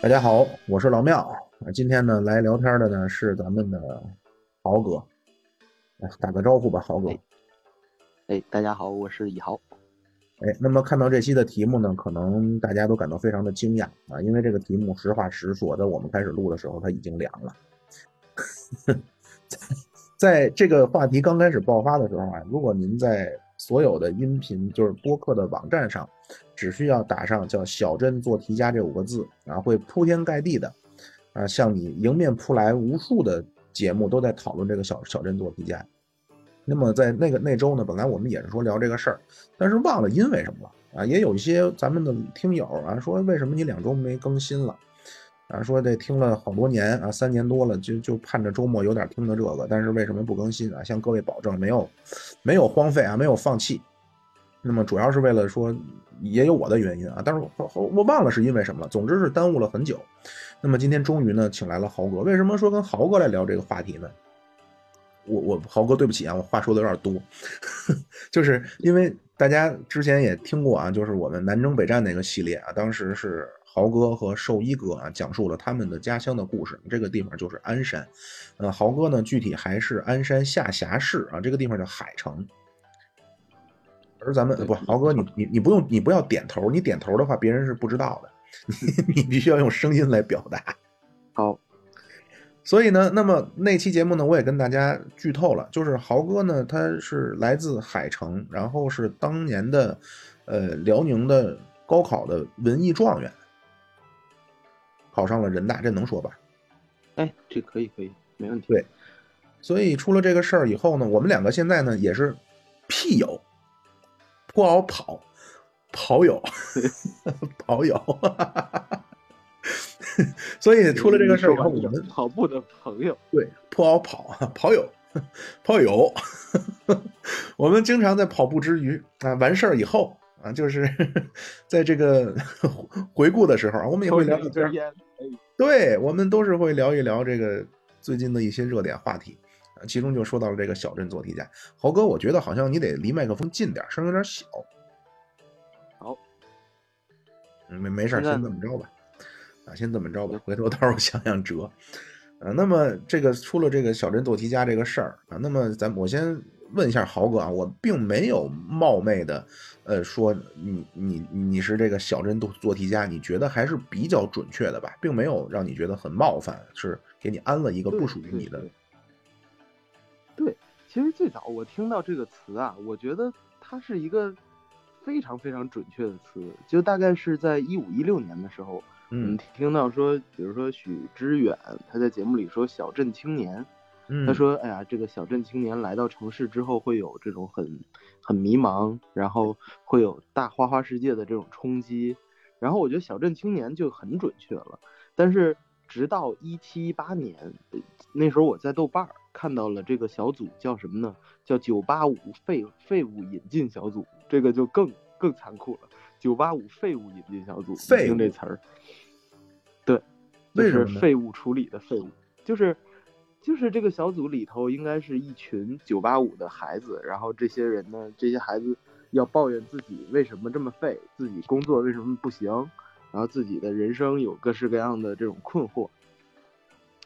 大家好，我是老庙。今天呢，来聊天的呢是咱们的豪哥，来打个招呼吧，豪哥。哎，大家好，我是以豪。哎，那么看到这期的题目呢，可能大家都感到非常的惊讶啊，因为这个题目实话实说，在我们开始录的时候，它已经凉了。在这个话题刚开始爆发的时候啊，如果您在所有的音频就是播客的网站上，只需要打上叫“小镇做题家”这五个字啊，会铺天盖地的啊，向你迎面扑来无数的节目都在讨论这个小小镇做题家。那么在那个那周呢，本来我们也是说聊这个事儿，但是忘了因为什么了啊？也有一些咱们的听友啊说，为什么你两周没更新了？啊，说这听了好多年啊，三年多了，就就盼着周末有点听的这个，但是为什么不更新啊？向各位保证，没有，没有荒废啊，没有放弃。那么主要是为了说，也有我的原因啊，但是我我忘了是因为什么了。总之是耽误了很久。那么今天终于呢，请来了豪哥。为什么说跟豪哥来聊这个话题呢？我我豪哥，对不起啊，我话说的有点多，就是因为大家之前也听过啊，就是我们南征北战那个系列啊，当时是。豪哥和兽医哥啊，讲述了他们的家乡的故事。这个地方就是鞍山，呃，豪哥呢，具体还是鞍山下辖市啊，这个地方叫海城。而咱们不，豪哥，你你你不用，你不要点头，你点头的话，别人是不知道的，你你必须要用声音来表达。好，所以呢，那么那期节目呢，我也跟大家剧透了，就是豪哥呢，他是来自海城，然后是当年的呃辽宁的高考的文艺状元。考上了人大，这能说吧？哎，这可以，可以，没问题。对，所以出了这个事儿以后呢，我们两个现在呢也是屁友，不好跑，跑友，跑友。所以出了这个事儿以后，我们跑步的朋友，对，不好跑，跑友，跑友。我们经常在跑步之余啊，完事儿以后啊，就是在这个回顾的时候啊，我们也会聊聊天。对我们都是会聊一聊这个最近的一些热点话题，啊，其中就说到了这个小镇做题家。豪哥，我觉得好像你得离麦克风近点，声有点小。好，没没事，先这么着吧。啊，先这么着吧，回头到时候想想辙。啊，那么这个出了这个小镇做题家这个事儿啊，那么咱我先。问一下豪哥啊，我并没有冒昧的，呃，说你你你是这个小镇做做题家，你觉得还是比较准确的吧，并没有让你觉得很冒犯，是给你安了一个不属于你的。对，其实最早我听到这个词啊，我觉得它是一个非常非常准确的词，就大概是在一五一六年的时候，嗯，听到说，比如说许知远他在节目里说小镇青年。他说：“哎呀，这个小镇青年来到城市之后，会有这种很很迷茫，然后会有大花花世界的这种冲击。然后我觉得小镇青年就很准确了。但是直到一七一八年，那时候我在豆瓣看到了这个小组叫什么呢？叫九八五废废物引进小组。这个就更更残酷了。九八五废物引进小组，听这词儿，对，就是废物处理的废物，就是。”就是这个小组里头应该是一群九八五的孩子，然后这些人呢，这些孩子要抱怨自己为什么这么废，自己工作为什么不行，然后自己的人生有各式各样的这种困惑，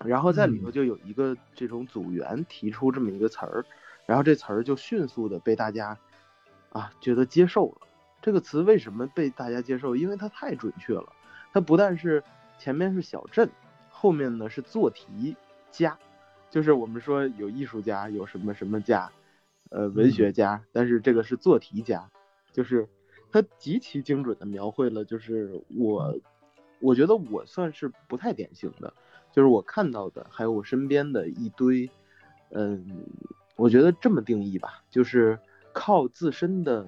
然后在里头就有一个这种组员提出这么一个词儿，然后这词儿就迅速的被大家啊觉得接受了。这个词为什么被大家接受？因为它太准确了，它不但是前面是小镇，后面呢是做题家。就是我们说有艺术家，有什么什么家，呃，文学家，但是这个是做题家，就是它极其精准的描绘了，就是我，我觉得我算是不太典型的，就是我看到的，还有我身边的一堆，嗯，我觉得这么定义吧，就是靠自身的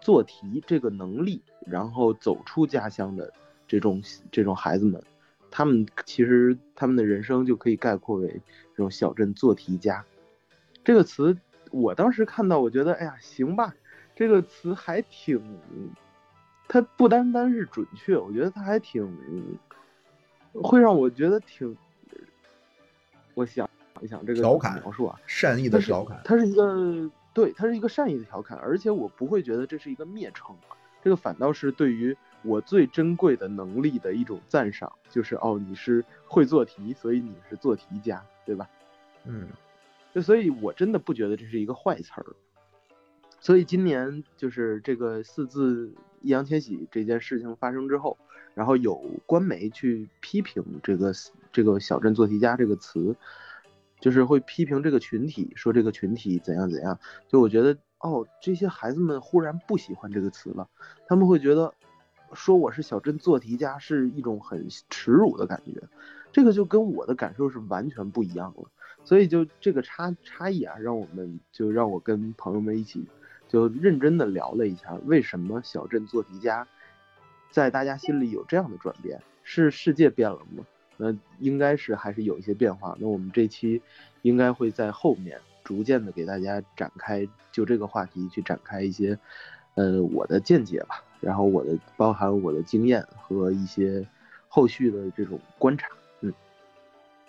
做题这个能力，然后走出家乡的这种这种孩子们。他们其实他们的人生就可以概括为这种小镇做题家，这个词我当时看到，我觉得哎呀行吧，这个词还挺，它不单单是准确，我觉得它还挺会让我觉得挺，我想一想这个调侃描述啊，善意的调侃，它是一个对，它是一个善意的调侃，而且我不会觉得这是一个蔑称，这个反倒是对于我最珍贵的能力的一种赞赏，就是哦，你是会做题，所以你是做题家，对吧？嗯，就所以，我真的不觉得这是一个坏词儿。所以今年就是这个四字易烊千玺这件事情发生之后，然后有官媒去批评这个这个小镇做题家这个词，就是会批评这个群体，说这个群体怎样怎样。就我觉得，哦，这些孩子们忽然不喜欢这个词了，他们会觉得说我是小镇做题家是一种很耻辱的感觉，这个就跟我的感受是完全不一样了。所以就这个差差异啊，让我们就让我跟朋友们一起。就认真的聊了一下，为什么小镇做题家在大家心里有这样的转变？是世界变了吗？那应该是还是有一些变化。那我们这期应该会在后面逐渐的给大家展开，就这个话题去展开一些，呃，我的见解吧，然后我的包含我的经验和一些后续的这种观察。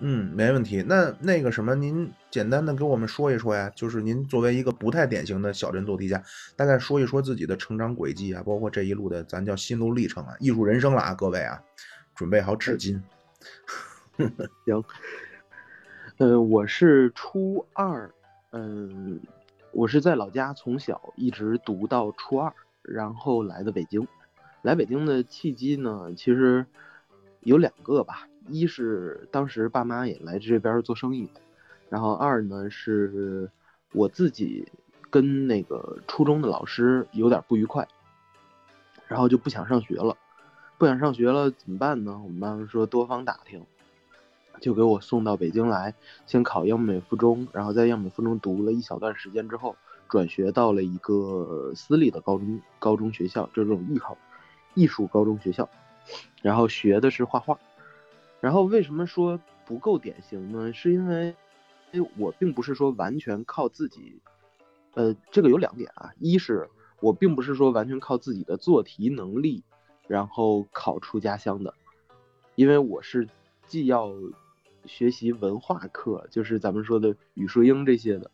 嗯，没问题。那那个什么，您简单的给我们说一说呀？就是您作为一个不太典型的小镇做题家，大概说一说自己的成长轨迹啊，包括这一路的咱叫心路历程啊，艺术人生了啊，各位啊，准备好纸巾。行。呃，我是初二，嗯，我是在老家从小一直读到初二，然后来的北京。来北京的契机呢，其实有两个吧。一是当时爸妈也来这边做生意，然后二呢是我自己跟那个初中的老师有点不愉快，然后就不想上学了，不想上学了怎么办呢？我们妈妈说多方打听，就给我送到北京来，先考央美附中，然后在央美附中读了一小段时间之后，转学到了一个私立的高中高中学校，就这种艺考艺术高中学校，然后学的是画画。然后为什么说不够典型呢？是因为，因为我并不是说完全靠自己，呃，这个有两点啊，一是我并不是说完全靠自己的做题能力，然后考出家乡的，因为我是既要学习文化课，就是咱们说的语数英这些的，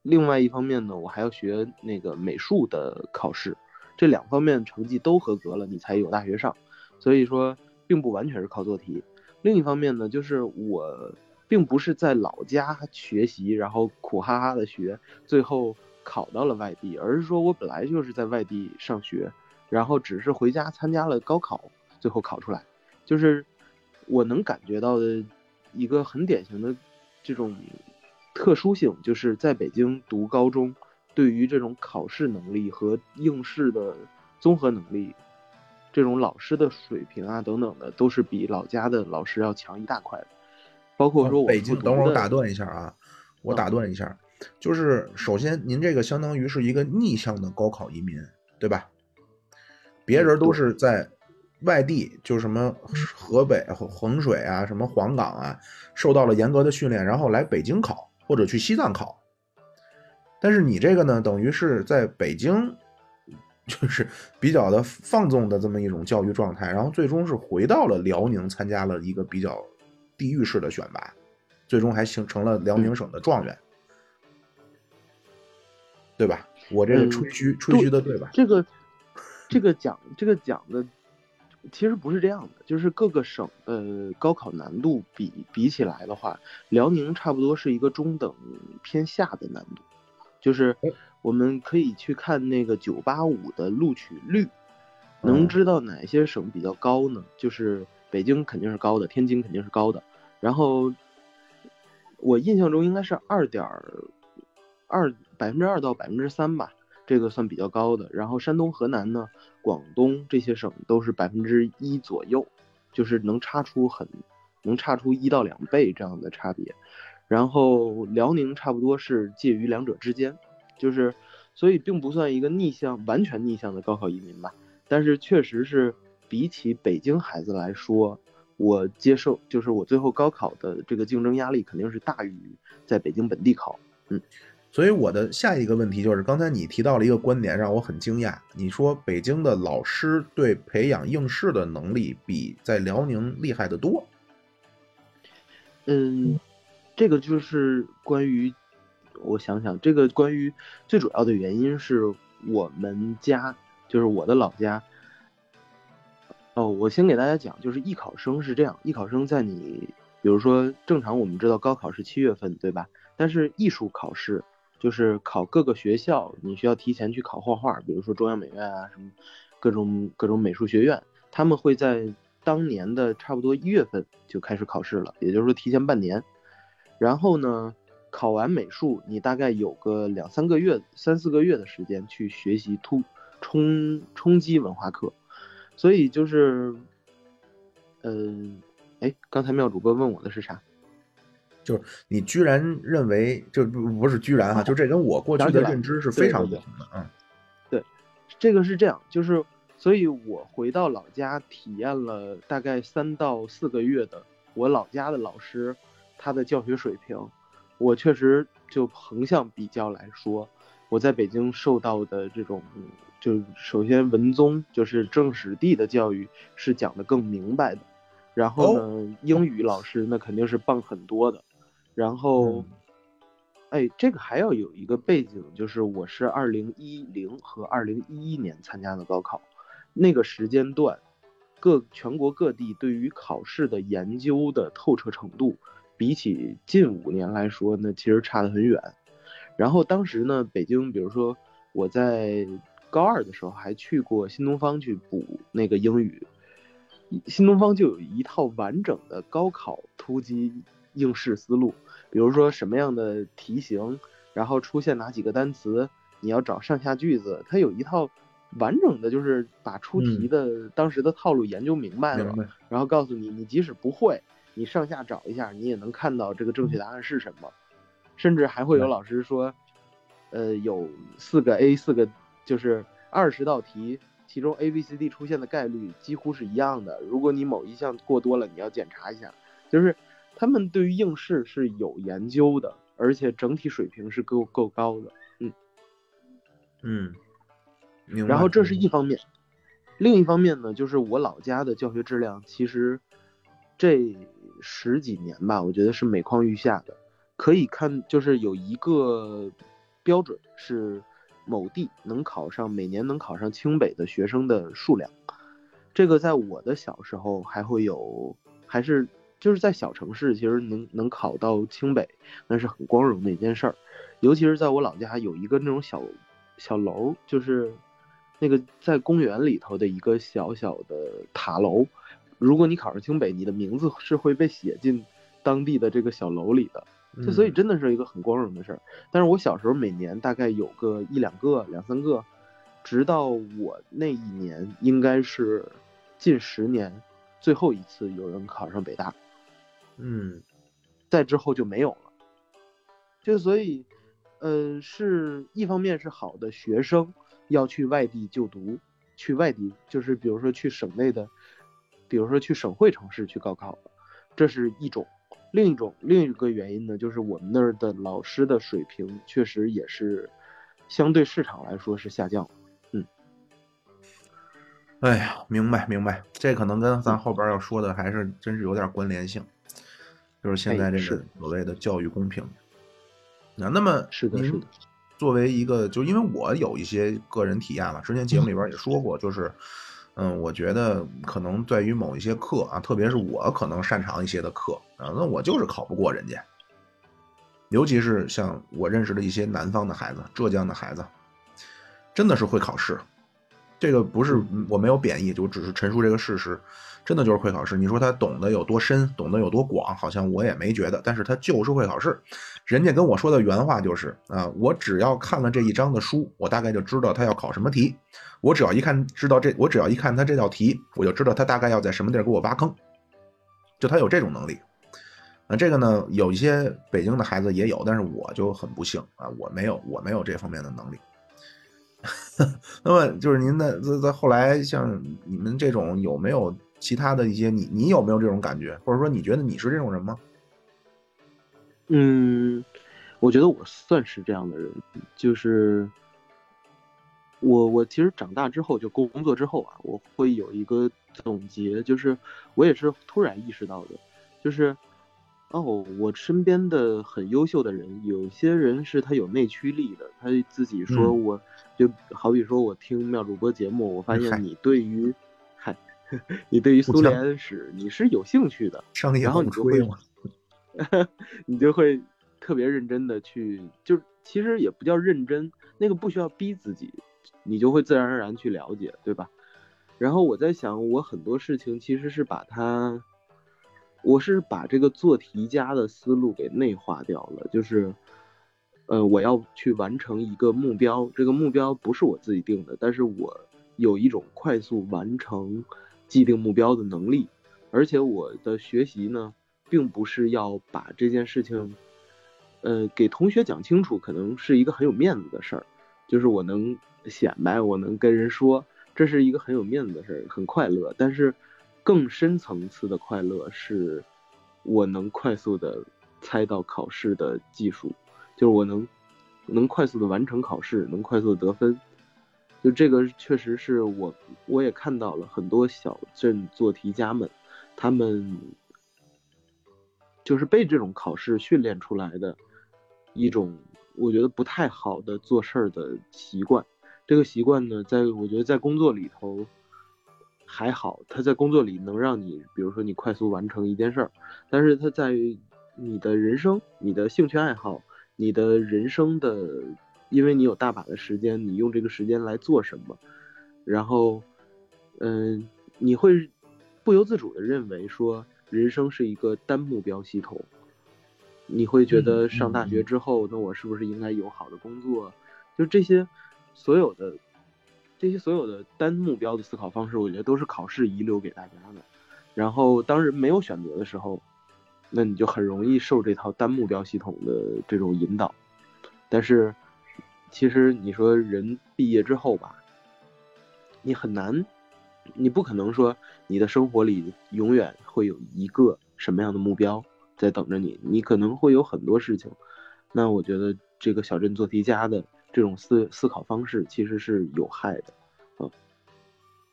另外一方面呢，我还要学那个美术的考试，这两方面成绩都合格了，你才有大学上，所以说。并不完全是靠做题，另一方面呢，就是我并不是在老家学习，然后苦哈哈的学，最后考到了外地，而是说我本来就是在外地上学，然后只是回家参加了高考，最后考出来，就是我能感觉到的一个很典型的这种特殊性，就是在北京读高中，对于这种考试能力和应试的综合能力。这种老师的水平啊，等等的，都是比老家的老师要强一大块的。包括说，北京，等会儿我打断一下啊，我打断一下，就是首先您这个相当于是一个逆向的高考移民，对吧？别人都是在外地，就什么河北、衡水啊，什么黄冈啊，受到了严格的训练，然后来北京考或者去西藏考。但是你这个呢，等于是在北京。就是比较的放纵的这么一种教育状态，然后最终是回到了辽宁，参加了一个比较地域式的选拔，最终还形成了辽宁省的状元，对吧？我这个吹嘘吹嘘的对吧？这个这个讲这个讲的其实不是这样的，就是各个省的高考难度比比起来的话，辽宁差不多是一个中等偏下的难度，就是。我们可以去看那个九八五的录取率，能知道哪些省比较高呢？就是北京肯定是高的，天津肯定是高的。然后我印象中应该是二点二百分之二到百分之三吧，这个算比较高的。然后山东、河南呢，广东这些省都是百分之一左右，就是能差出很能差出一到两倍这样的差别。然后辽宁差不多是介于两者之间。就是，所以并不算一个逆向、完全逆向的高考移民吧，但是确实是比起北京孩子来说，我接受，就是我最后高考的这个竞争压力肯定是大于在北京本地考。嗯，所以我的下一个问题就是，刚才你提到了一个观点，让我很惊讶，你说北京的老师对培养应试的能力比在辽宁厉害得多。嗯，这个就是关于。我想想，这个关于最主要的原因是我们家，就是我的老家，哦，我先给大家讲，就是艺考生是这样，艺考生在你，比如说正常我们知道高考是七月份，对吧？但是艺术考试就是考各个学校，你需要提前去考画画，比如说中央美院啊，什么各种各种美术学院，他们会在当年的差不多一月份就开始考试了，也就是说提前半年。然后呢，考完美术，你大概有个两三个月、三四个月的时间去学习突冲冲击文化课。所以就是，嗯，哎，刚才妙主播问我的是啥？就是你居然认为，就不不是居然哈，就这跟我过去的认知是非常不同的，嗯，对，这个是这样，就是，所以我回到老家体验了大概三到四个月的我老家的老师他的教学水平，我确实就横向比较来说，我在北京受到的这种。就首先文综就是政史地的教育是讲的更明白的，然后呢，英语老师那肯定是棒很多的，然后，哎，这个还要有一个背景，就是我是二零一零和二零一一年参加的高考，那个时间段，各全国各地对于考试的研究的透彻程度，比起近五年来说，那其实差得很远。然后当时呢，北京，比如说我在。高二的时候还去过新东方去补那个英语，新东方就有一套完整的高考突击应试思路，比如说什么样的题型，然后出现哪几个单词，你要找上下句子，它有一套完整的，就是把出题的当时的套路研究明白了，然后告诉你，你即使不会，你上下找一下，你也能看到这个正确答案是什么，甚至还会有老师说，呃，有四个 A 四个。就是二十道题，其中 A、B、C、D 出现的概率几乎是一样的。如果你某一项过多了，你要检查一下。就是他们对于应试是有研究的，而且整体水平是够够高的。嗯嗯，然后这是一方面，另一方面呢，就是我老家的教学质量其实这十几年吧，我觉得是每况愈下的。可以看，就是有一个标准是。某地能考上每年能考上清北的学生的数量，这个在我的小时候还会有，还是就是在小城市，其实能能考到清北，那是很光荣的一件事儿。尤其是在我老家有一个那种小小楼，就是那个在公园里头的一个小小的塔楼。如果你考上清北，你的名字是会被写进当地的这个小楼里的。就所以真的是一个很光荣的事儿，但是我小时候每年大概有个一两个、两三个，直到我那一年应该是近十年最后一次有人考上北大，嗯，再之后就没有了。就所以，呃，是一方面是好的学生要去外地就读，去外地就是比如说去省内的，比如说去省会城市去高考，这是一种。另一种另一个原因呢，就是我们那儿的老师的水平确实也是相对市场来说是下降。嗯，哎呀，明白明白，这可能跟咱后边要说的还是真是有点关联性，就是现在这个所谓的教育公平。那那么是的，是的，作为一个，就因为我有一些个人体验了，之前节目里边也说过，就是。嗯，嗯我觉得可能在于某一些课啊，特别是我可能擅长一些的课啊，那我就是考不过人家。尤其是像我认识的一些南方的孩子，浙江的孩子，真的是会考试。这个不是我没有贬义，就只是陈述这个事实。真的就是会考试。你说他懂得有多深，懂得有多广，好像我也没觉得。但是他就是会考试。人家跟我说的原话就是啊，我只要看了这一章的书，我大概就知道他要考什么题。我只要一看知道这，我只要一看他这道题，我就知道他大概要在什么地儿给我挖坑。就他有这种能力。啊，这个呢，有一些北京的孩子也有，但是我就很不幸啊，我没有，我没有这方面的能力。那么就是您的在在后来，像你们这种有没有？其他的一些，你你有没有这种感觉，或者说你觉得你是这种人吗？嗯，我觉得我算是这样的人，就是我我其实长大之后就工作之后啊，我会有一个总结，就是我也是突然意识到的，就是哦，我身边的很优秀的人，有些人是他有内驱力的，他自己说，我就好比说我听妙主播节目，我发现你对于。嗨你对于苏联史你是有兴趣的，然后你就会，你就会特别认真的去，就其实也不叫认真，那个不需要逼自己，你就会自然而然去了解，对吧？然后我在想，我很多事情其实是把它，我是把这个做题家的思路给内化掉了，就是，呃，我要去完成一个目标，这个目标不是我自己定的，但是我有一种快速完成。既定目标的能力，而且我的学习呢，并不是要把这件事情，呃，给同学讲清楚，可能是一个很有面子的事儿，就是我能显摆，我能跟人说，这是一个很有面子的事儿，很快乐。但是，更深层次的快乐是，我能快速的猜到考试的技术，就是我能能快速的完成考试，能快速的得分。就这个确实是我，我也看到了很多小镇做题家们，他们就是被这种考试训练出来的一种，我觉得不太好的做事儿的习惯。这个习惯呢，在我觉得在工作里头还好，他在工作里能让你，比如说你快速完成一件事儿，但是他在于你的人生、你的兴趣爱好、你的人生的。因为你有大把的时间，你用这个时间来做什么？然后，嗯，你会不由自主的认为说，人生是一个单目标系统。你会觉得上大学之后，那我是不是应该有好的工作？就这些所有的这些所有的单目标的思考方式，我觉得都是考试遗留给大家的。然后，当人没有选择的时候，那你就很容易受这套单目标系统的这种引导。但是。其实你说人毕业之后吧，你很难，你不可能说你的生活里永远会有一个什么样的目标在等着你，你可能会有很多事情。那我觉得这个小镇做题家的这种思思考方式其实是有害的，嗯，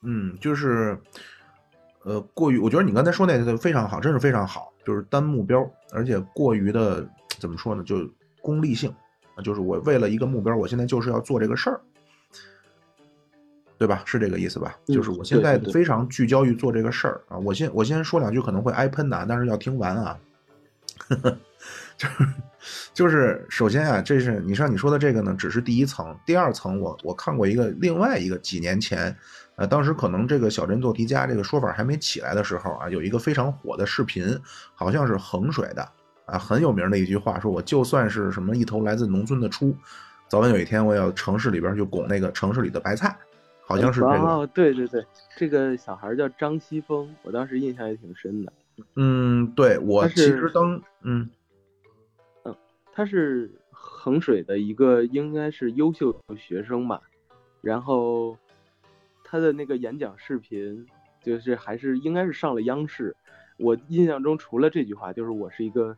嗯，就是，呃，过于，我觉得你刚才说那个非常好，真是非常好，就是单目标，而且过于的怎么说呢，就功利性。就是我为了一个目标，我现在就是要做这个事儿，对吧？是这个意思吧？就是我现在非常聚焦于做这个事儿啊。我先我先说两句可能会挨喷的，但是要听完啊。就是就是，首先啊，这是你像你说的这个呢，只是第一层。第二层，我我看过一个另外一个几年前，呃，当时可能这个小镇做题家这个说法还没起来的时候啊，有一个非常火的视频，好像是衡水的。啊，很有名的一句话，说我就算是什么一头来自农村的猪，早晚有一天我要城市里边去拱那个城市里的白菜，好像是这个。哦，对对对，这个小孩叫张西峰，我当时印象也挺深的。嗯，对我其实当嗯嗯，他是衡水的一个应该是优秀学生吧，然后他的那个演讲视频就是还是应该是上了央视，我印象中除了这句话，就是我是一个。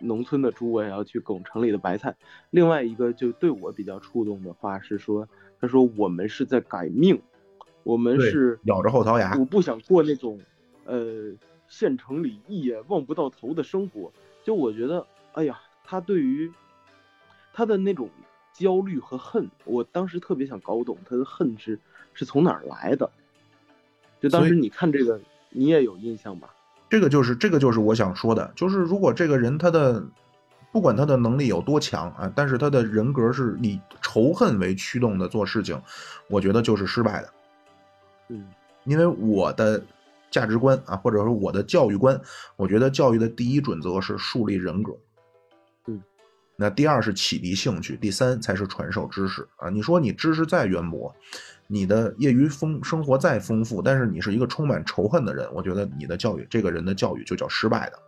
农村的猪，我也要去拱城里的白菜。另外一个就对我比较触动的话是说，他说我们是在改命，我们是咬着后槽牙。我不想过那种，呃，县城里一眼望不到头的生活。就我觉得，哎呀，他对于他的那种焦虑和恨，我当时特别想搞懂他的恨是是从哪儿来的。就当时你看这个，你也有印象吧？这个就是这个就是我想说的，就是如果这个人他的不管他的能力有多强啊，但是他的人格是以仇恨为驱动的做事情，我觉得就是失败的。嗯，因为我的价值观啊，或者说我的教育观，我觉得教育的第一准则是树立人格。嗯，那第二是启迪兴趣，第三才是传授知识啊。你说你知识再渊博。你的业余丰生活再丰富，但是你是一个充满仇恨的人，我觉得你的教育，这个人的教育就叫失败的。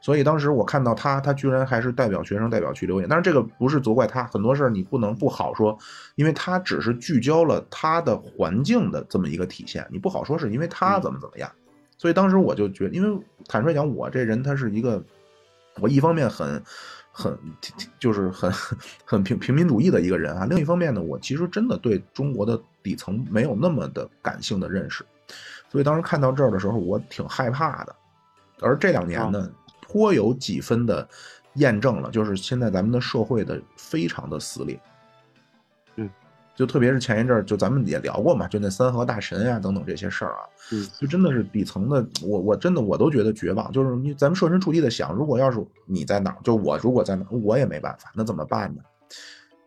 所以当时我看到他，他居然还是代表学生代表去留言，但是这个不是责怪他，很多事儿你不能不好说，因为他只是聚焦了他的环境的这么一个体现，你不好说是因为他怎么怎么样。所以当时我就觉得，因为坦率讲，我这人他是一个，我一方面很。很就是很很平平民主义的一个人啊。另一方面呢，我其实真的对中国的底层没有那么的感性的认识，所以当时看到这儿的时候，我挺害怕的。而这两年呢，颇有几分的验证了，就是现在咱们的社会的非常的撕裂。嗯，就特别是前一阵儿，就咱们也聊过嘛，就那三和大神呀等等这些事儿啊，嗯，就真的是底层的，我我真的我都觉得绝望。就是你咱们设身处地的想，如果要是你在哪儿，就我如果在哪儿，我也没办法，那怎么办呢？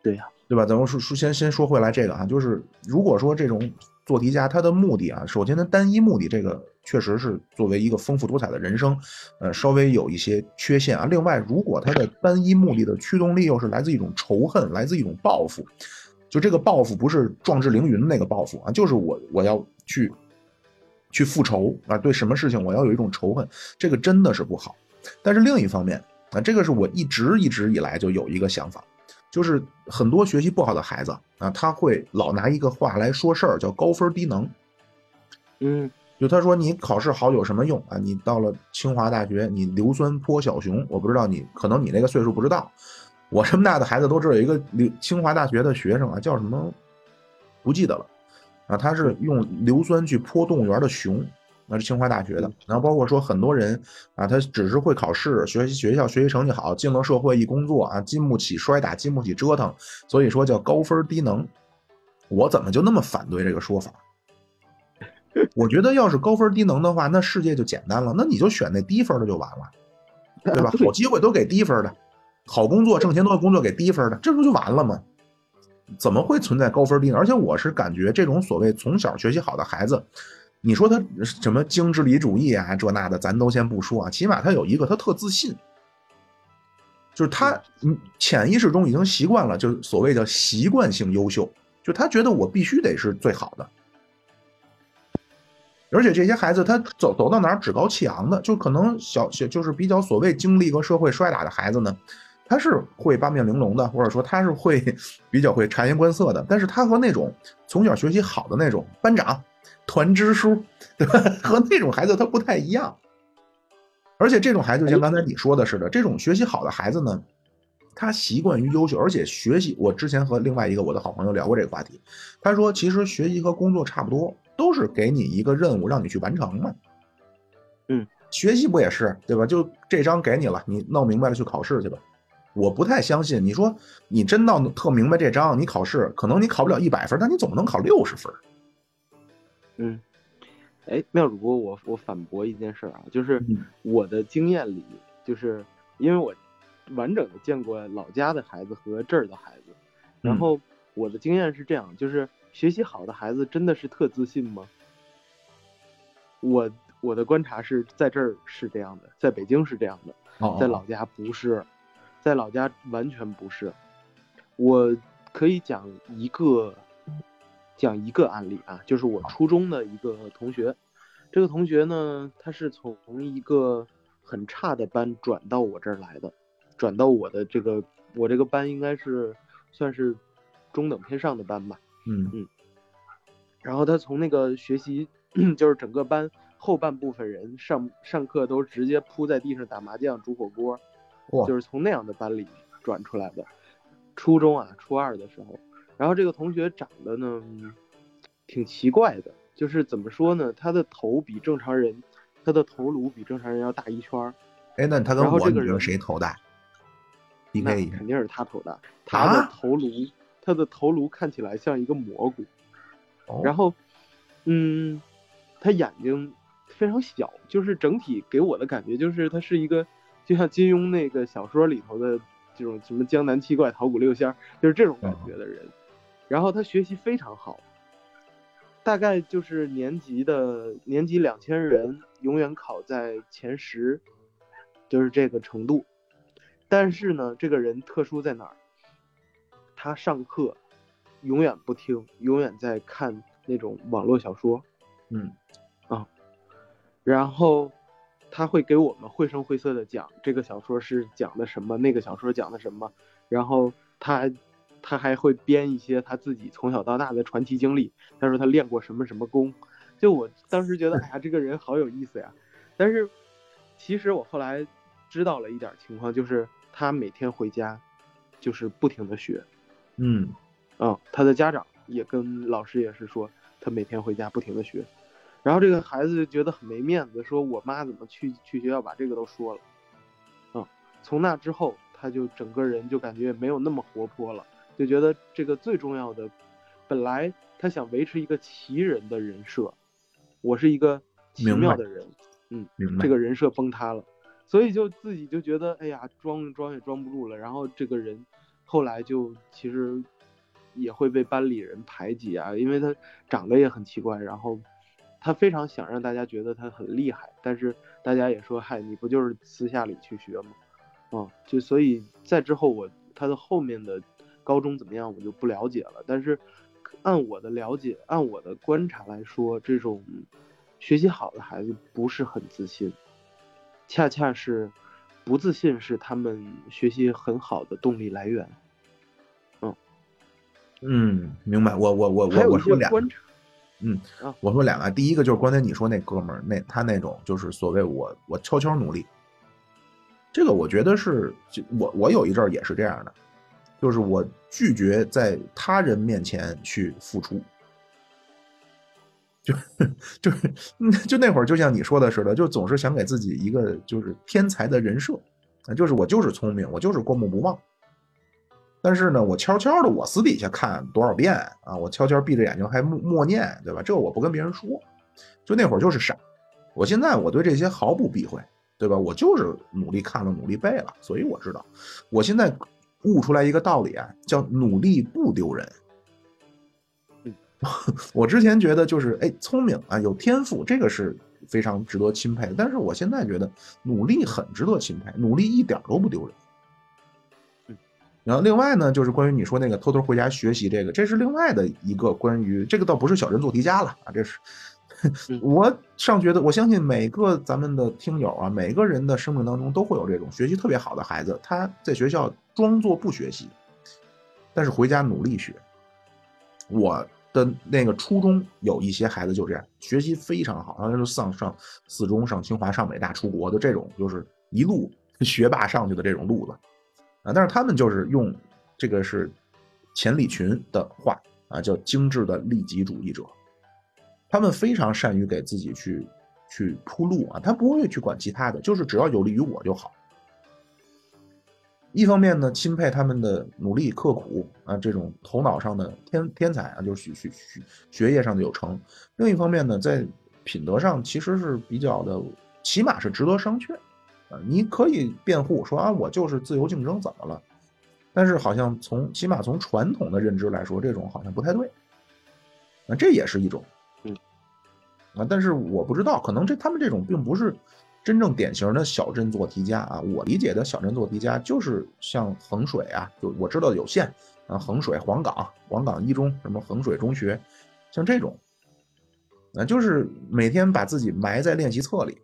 对呀，对吧？咱们说说先先说回来这个啊，就是如果说这种做题家他的目的啊，首先他单一目的这个确实是作为一个丰富多彩的人生，呃，稍微有一些缺陷啊。另外，如果他的单一目的的驱动力又是来自一种仇恨，来自一种报复。就这个报复不是壮志凌云的那个报复啊，就是我我要去去复仇啊，对什么事情我要有一种仇恨，这个真的是不好。但是另一方面啊，这个是我一直一直以来就有一个想法，就是很多学习不好的孩子啊，他会老拿一个话来说事儿，叫高分低能。嗯，就他说你考试好有什么用啊？你到了清华大学，你硫酸泼小熊，我不知道你可能你那个岁数不知道。我这么大的孩子都知道有一个流清华大学的学生啊，叫什么？不记得了啊。他是用硫酸去泼动物园的熊，那是清华大学的。然后包括说很多人啊，他只是会考试，学习学校学习成绩好，进了社会一工作啊，经不起摔打，经不起折腾，所以说叫高分低能。我怎么就那么反对这个说法？我觉得要是高分低能的话，那世界就简单了，那你就选那低分的就完了，对吧？好机会都给低分的。好工作、挣钱多的工作给低分的，这不就完了吗？怎么会存在高分低呢？而且我是感觉这种所谓从小学习好的孩子，你说他什么精致理主义啊，这那的，咱都先不说啊，起码他有一个，他特自信，就是他潜意识中已经习惯了，就是所谓的习惯性优秀，就他觉得我必须得是最好的。而且这些孩子他走走到哪儿趾高气扬的，就可能小小就是比较所谓经历过社会摔打的孩子呢。他是会八面玲珑的，或者说他是会 比较会察言观色的，但是他和那种从小学习好的那种班长、团支书，对吧？和那种孩子他不太一样。而且这种孩子就像刚才你说的似的，这种学习好的孩子呢，他习惯于优秀，而且学习。我之前和另外一个我的好朋友聊过这个话题，他说其实学习和工作差不多，都是给你一个任务让你去完成嘛。嗯，学习不也是对吧？就这章给你了，你弄明白了去考试去吧。我不太相信，你说你真到特明白这章，你考试可能你考不了一百分，但你总不能考六十分。嗯，哎，妙主播，我我反驳一件事啊，就是我的经验里，就是因为我完整的见过老家的孩子和这儿的孩子，然后我的经验是这样，就是学习好的孩子真的是特自信吗？我我的观察是在这儿是这样的，在北京是这样的，在老家不是。在老家完全不是，我可以讲一个讲一个案例啊，就是我初中的一个同学，这个同学呢，他是从一个很差的班转到我这儿来的，转到我的这个我这个班应该是算是中等偏上的班吧，嗯。嗯，然后他从那个学习就是整个班后半部分人上上课都直接扑在地上打麻将煮火锅。就是从那样的班里转出来的，初中啊，初二的时候，然后这个同学长得呢，挺奇怪的，就是怎么说呢，他的头比正常人，他的头颅比正常人要大一圈儿。哎，那他跟我这个人谁头大一下，肯定是他头大。他的头颅，他的头颅看起来像一个蘑菇。然后，嗯，他眼睛非常小，就是整体给我的感觉就是他是一个。就像金庸那个小说里头的这种什么江南七怪、桃谷六仙，就是这种感觉的人。然后他学习非常好，大概就是年级的年级两千人永远考在前十，就是这个程度。但是呢，这个人特殊在哪儿？他上课永远不听，永远在看那种网络小说。嗯，啊，然后。他会给我们绘声绘色的讲这个小说是讲的什么，那个小说讲的什么，然后他他还会编一些他自己从小到大的传奇经历。他说他练过什么什么功，就我当时觉得，哎呀，这个人好有意思呀。但是其实我后来知道了一点情况，就是他每天回家就是不停的学，嗯，嗯，他的家长也跟老师也是说，他每天回家不停的学。然后这个孩子就觉得很没面子，说我妈怎么去去学校把这个都说了，嗯，从那之后他就整个人就感觉没有那么活泼了，就觉得这个最重要的本来他想维持一个奇人的人设，我是一个奇妙的人，嗯，这个人设崩塌了，所以就自己就觉得，哎呀，装装也装不住了。然后这个人后来就其实也会被班里人排挤啊，因为他长得也很奇怪，然后他非常想让大家觉得他很厉害，但是大家也说，嗨，你不就是私下里去学吗？啊，就所以在之后我他的后面的。高中怎么样，我就不了解了。但是，按我的了解，按我的观察来说，这种学习好的孩子不是很自信，恰恰是不自信是他们学习很好的动力来源。嗯嗯，明白。我我我我我说俩。嗯我说两个。第一个就是刚才你说那哥们儿，那他那种就是所谓我我悄悄努力，这个我觉得是，我我有一阵儿也是这样的。就是我拒绝在他人面前去付出，就就是就那会儿，就像你说的似的，就总是想给自己一个就是天才的人设啊，就是我就是聪明，我就是过目不忘。但是呢，我悄悄的，我私底下看多少遍啊，我悄悄闭着眼睛还默默念，对吧？这我不跟别人说，就那会儿就是傻。我现在我对这些毫不避讳，对吧？我就是努力看了，努力背了，所以我知道，我现在。悟出来一个道理啊，叫努力不丢人。我之前觉得就是哎，聪明啊，有天赋，这个是非常值得钦佩的。但是我现在觉得努力很值得钦佩，努力一点都不丢人。然后另外呢，就是关于你说那个偷偷回家学习这个，这是另外的一个关于这个倒不是小人做题家了啊，这是。我上学的，我相信每个咱们的听友啊，每个人的生命当中都会有这种学习特别好的孩子，他在学校装作不学习，但是回家努力学。我的那个初中有一些孩子就这样，学习非常好，然后就上上四中、上清华、上北大、出国的这种，就是一路 学霸上去的这种路子啊。但是他们就是用这个是钱理群的话啊，叫精致的利己主义者。他们非常善于给自己去去铺路啊，他不会去管其他的，就是只要有利于我就好。一方面呢，钦佩他们的努力刻苦啊，这种头脑上的天天才啊，就是学学学学业上的有成；另一方面呢，在品德上其实是比较的，起码是值得商榷啊。你可以辩护说啊，我就是自由竞争，怎么了？但是好像从起码从传统的认知来说，这种好像不太对。那这也是一种。啊，但是我不知道，可能这他们这种并不是真正典型的小镇做题家啊。我理解的小镇做题家就是像衡水啊，就我知道有限啊，衡水、黄冈、黄冈一中，什么衡水中学，像这种，啊，就是每天把自己埋在练习册里。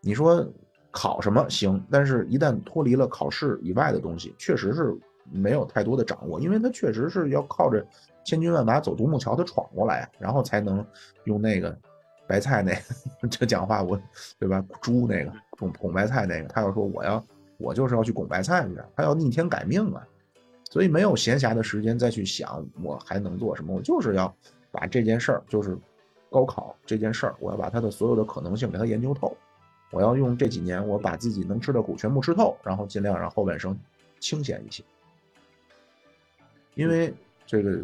你说考什么行？但是一旦脱离了考试以外的东西，确实是没有太多的掌握，因为他确实是要靠着。千军万马走独木桥，他闯过来，然后才能用那个白菜那个 这讲话，我对吧？猪那个拱拱白菜那个，他要说我要我就是要去拱白菜去，他要逆天改命啊，所以没有闲暇的时间再去想我还能做什么，我就是要把这件事儿，就是高考这件事儿，我要把它的所有的可能性给它研究透，我要用这几年我把自己能吃的苦全部吃透，然后尽量让后半生清闲一些，因为这个。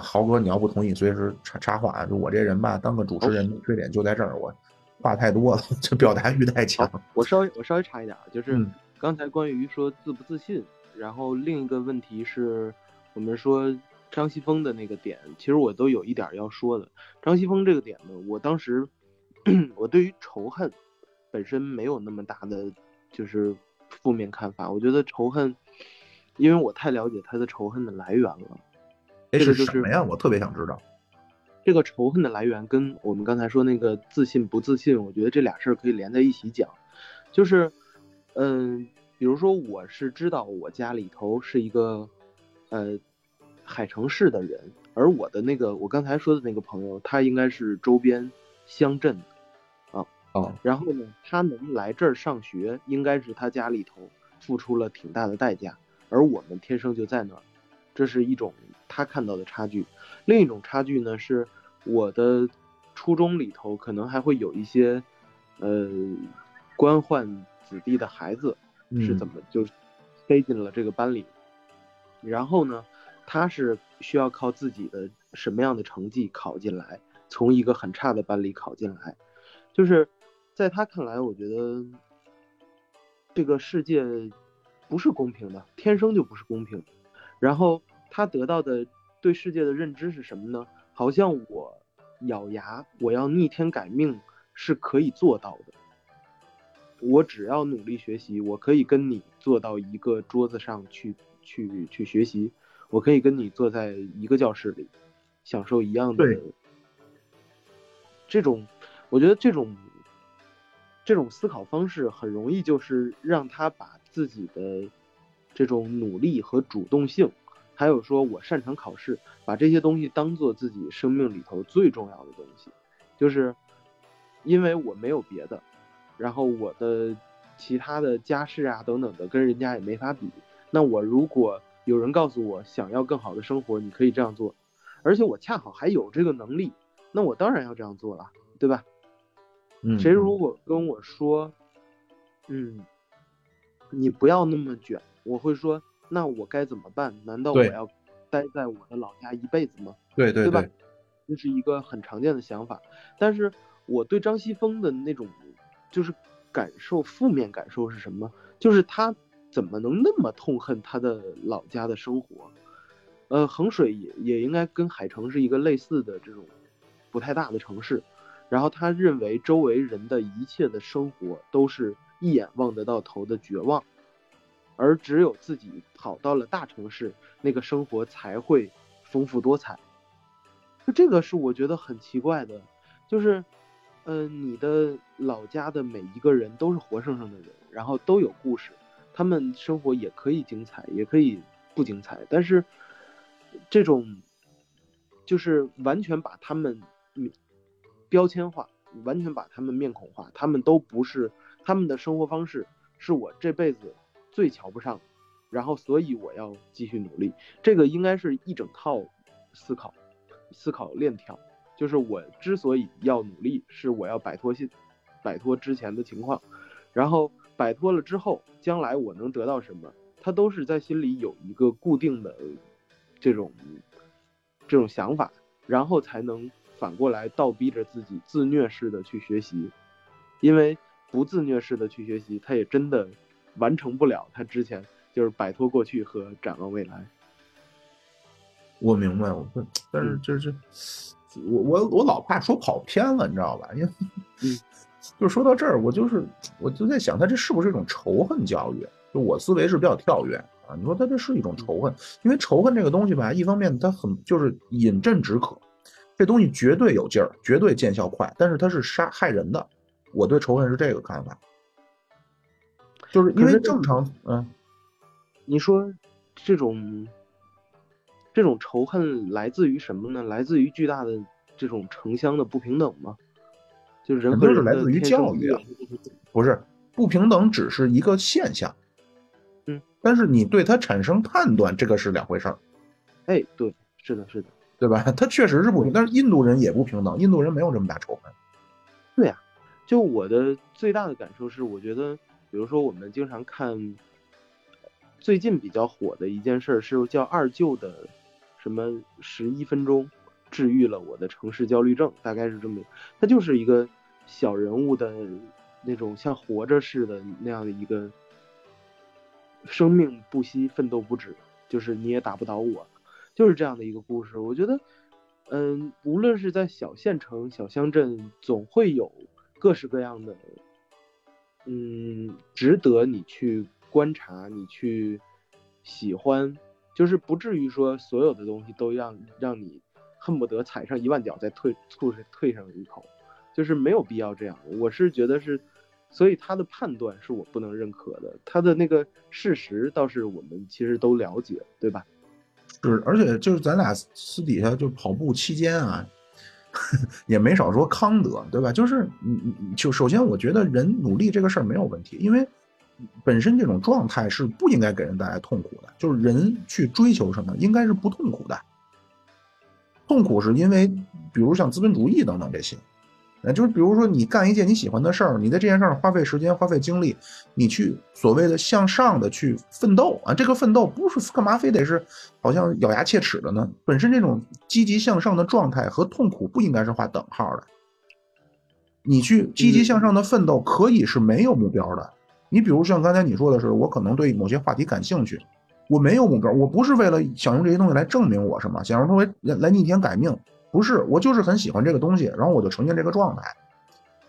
豪哥，你要不同意，随时插插话。就我这人吧，当个主持人的缺点就在这儿，我话太多了，这表达欲太强。我稍微我稍微插一点，就是刚才关于说自不自信，然后另一个问题是，我们说张西峰的那个点，其实我都有一点要说的。张西峰这个点呢，我当时 我对于仇恨本身没有那么大的就是负面看法，我觉得仇恨，因为我太了解他的仇恨的来源了。这个什么呀？我特别想知道，这个仇恨的来源跟我们刚才说那个自信不自信，我觉得这俩事儿可以连在一起讲。就是，嗯，比如说我是知道我家里头是一个，呃，海城市的人，而我的那个我刚才说的那个朋友，他应该是周边乡镇然后呢，他能来这儿上学，应该是他家里头付出了挺大的代价，而我们天生就在那儿，这是一种。他看到的差距，另一种差距呢是，我的初中里头可能还会有一些，呃，官宦子弟的孩子是怎么就塞进了这个班里，然后呢，他是需要靠自己的什么样的成绩考进来，从一个很差的班里考进来，就是在他看来，我觉得这个世界不是公平的，天生就不是公平。然后他得到的对世界的认知是什么呢？好像我咬牙，我要逆天改命是可以做到的。我只要努力学习，我可以跟你坐到一个桌子上去去去学习，我可以跟你坐在一个教室里，享受一样的。这种，我觉得这种这种思考方式很容易就是让他把自己的这种努力和主动性，还有说我擅长考试，把这些东西当做自己生命里头最重要的东西，就是因为我没有别的。然后我的其他的家世啊等等的跟人家也没法比。那我如果有人告诉我想要更好的生活，你可以这样做，而且我恰好还有这个能力，那我当然要这样做了，对吧？嗯。谁如果跟我说，嗯，你不要那么卷，我会说，那我该怎么办？难道我要待在我的老家一辈子吗？对对对吧？这是一个很常见的想法，但是我对张西峰的那种。就是感受负面感受是什么？就是他怎么能那么痛恨他的老家的生活？呃，衡水也也应该跟海城是一个类似的这种不太大的城市。然后他认为周围人的一切的生活都是一眼望得到头的绝望，而只有自己跑到了大城市，那个生活才会丰富多彩。就这个是我觉得很奇怪的，就是。嗯，你的老家的每一个人都是活生生的人，然后都有故事，他们生活也可以精彩，也可以不精彩。但是这种就是完全把他们标签化，完全把他们面孔化，他们都不是他们的生活方式是我这辈子最瞧不上，然后所以我要继续努力。这个应该是一整套思考思考链条。就是我之所以要努力，是我要摆脱现，摆脱之前的情况，然后摆脱了之后，将来我能得到什么，他都是在心里有一个固定的这种这种想法，然后才能反过来倒逼着自己自虐式的去学习，因为不自虐式的去学习，他也真的完成不了他之前就是摆脱过去和展望未来。我明白，我但是这这。我我我老怕说跑偏了，你知道吧？因为，就说到这儿，我就是我就在想，他这是不是一种仇恨教育？就我思维是比较跳跃啊。你说他这是一种仇恨？因为仇恨这个东西吧，一方面它很就是饮鸩止渴，这东西绝对有劲儿，绝对见效快，但是它是杀害人的。我对仇恨是这个看法，就是因为正常，嗯，你说这种。这种仇恨来自于什么呢？来自于巨大的这种城乡的不平等吗？就人和人来自于教育啊，不是不平等只是一个现象，嗯，但是你对它产生判断，这个是两回事儿。哎，对，是的，是的，对吧？他确实是不平，但是印度人也不平等，印度人没有这么大仇恨。对呀，就我的最大的感受是，我觉得，比如说我们经常看最近比较火的一件事是叫二舅的。什么十一分钟治愈了我的城市焦虑症，大概是这么，他就是一个小人物的那种像活着似的那样的一个生命不息，奋斗不止，就是你也打不倒我，就是这样的一个故事。我觉得，嗯，无论是在小县城、小乡镇，总会有各式各样的，嗯，值得你去观察、你去喜欢。就是不至于说所有的东西都让让你恨不得踩上一万脚再退吐退上一口，就是没有必要这样。我是觉得是，所以他的判断是我不能认可的。他的那个事实倒是我们其实都了解，对吧？是，而且就是咱俩私底下就跑步期间啊，也没少说康德，对吧？就是你你就首先我觉得人努力这个事儿没有问题，因为。本身这种状态是不应该给人带来痛苦的，就是人去追求什么，应该是不痛苦的。痛苦是因为，比如像资本主义等等这些，呃，就是比如说你干一件你喜欢的事儿，你在这件事儿花费时间、花费精力，你去所谓的向上的去奋斗啊，这个奋斗不是干嘛非得是好像咬牙切齿的呢？本身这种积极向上的状态和痛苦不应该是画等号的。你去积极向上的奋斗可以是没有目标的。你比如像刚才你说的是，我可能对某些话题感兴趣，我没有目标，我不是为了想用这些东西来证明我什么，想让它为来逆天改命。不是，我就是很喜欢这个东西，然后我就呈现这个状态。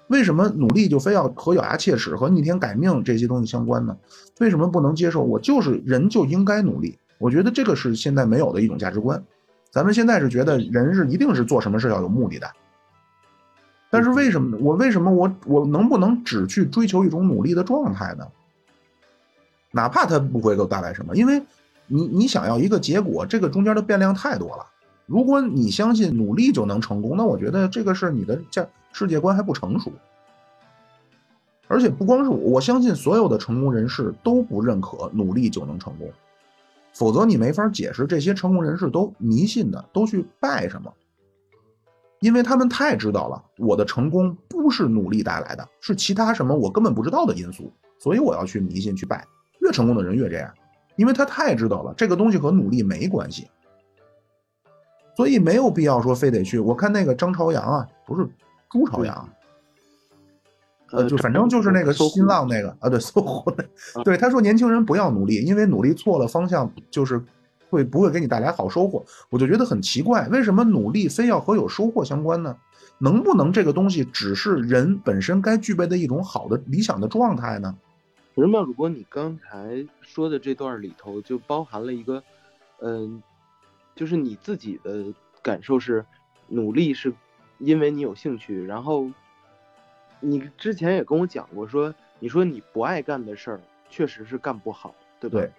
为什么努力就非要和咬牙切齿、和逆天改命这些东西相关呢？为什么不能接受？我就是人就应该努力。我觉得这个是现在没有的一种价值观。咱们现在是觉得人是一定是做什么事要有目的的。但是为什么我为什么我我能不能只去追求一种努力的状态呢？哪怕它不会给我带来什么，因为你你想要一个结果，这个中间的变量太多了。如果你相信努力就能成功，那我觉得这个是你的价世界观还不成熟。而且不光是我，我相信所有的成功人士都不认可努力就能成功，否则你没法解释这些成功人士都迷信的，都去拜什么，因为他们太知道了，我的成功不是努力带来的，是其他什么我根本不知道的因素，所以我要去迷信去拜。越成功的人越这样，因为他太知道了这个东西和努力没关系。所以没有必要说非得去。我看那个张朝阳啊，不是朱朝阳，呃，就反正就是那个新浪那个啊，对，搜狐那，对他说年轻人不要努力，因为努力错了方向，就是会不会给你带来好收获。我就觉得很奇怪，为什么努力非要和有收获相关呢？能不能这个东西只是人本身该具备的一种好的理想的状态呢？人们？如果你刚才说的这段里头就包含了一个，嗯。就是你自己的感受是，努力是因为你有兴趣，然后你之前也跟我讲过，说你说你不爱干的事儿，确实是干不好，对不对？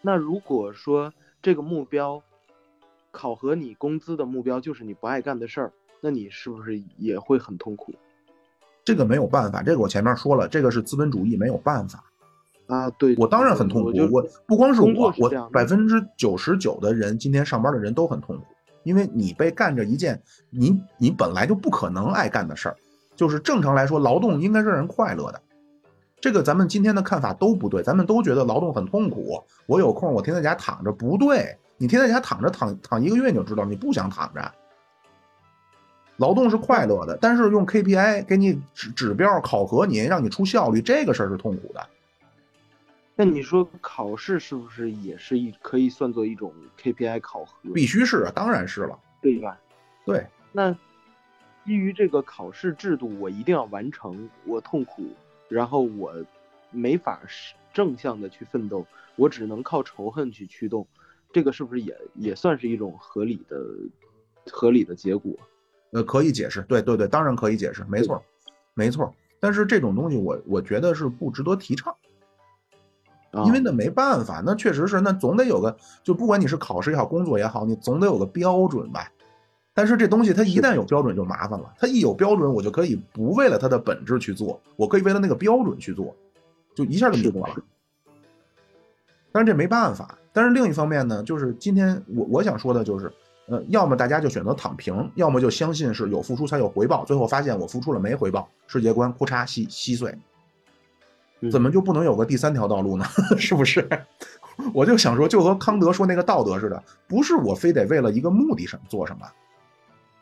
那如果说这个目标考核你工资的目标就是你不爱干的事儿，那你是不是也会很痛苦？这个没有办法，这个我前面说了，这个是资本主义没有办法。啊，对我当然很痛苦。我不光是我，我百分之九十九的人今天上班的人都很痛苦，因为你被干着一件你你本来就不可能爱干的事儿。就是正常来说，劳动应该是让人快乐的。这个咱们今天的看法都不对，咱们都觉得劳动很痛苦。我有空我天天在家躺着，不对，你天天在家躺着躺躺一个月你就知道你不想躺着。劳动是快乐的，但是用 KPI 给你指指标考核你，让你出效率，这个事儿是痛苦的。那你说考试是不是也是一可以算作一种 KPI 考核？必须是啊，当然是了，对吧？对。那基于这个考试制度，我一定要完成，我痛苦，然后我没法正向的去奋斗，我只能靠仇恨去驱动，这个是不是也也算是一种合理的、合理的结果？呃，可以解释，对对对，当然可以解释，没错，没错。但是这种东西，我我觉得是不值得提倡。因为那没办法，那确实是，那总得有个，就不管你是考试也好，工作也好，你总得有个标准吧。但是这东西它一旦有标准就麻烦了，它一有标准，我就可以不为了它的本质去做，我可以为了那个标准去做，就一下就就过了。但是这没办法。但是另一方面呢，就是今天我我想说的就是，呃，要么大家就选择躺平，要么就相信是有付出才有回报，最后发现我付出了没回报，世界观咔嚓稀稀碎。怎么就不能有个第三条道路呢？是不是？我就想说，就和康德说那个道德似的，不是我非得为了一个目的什么做什么，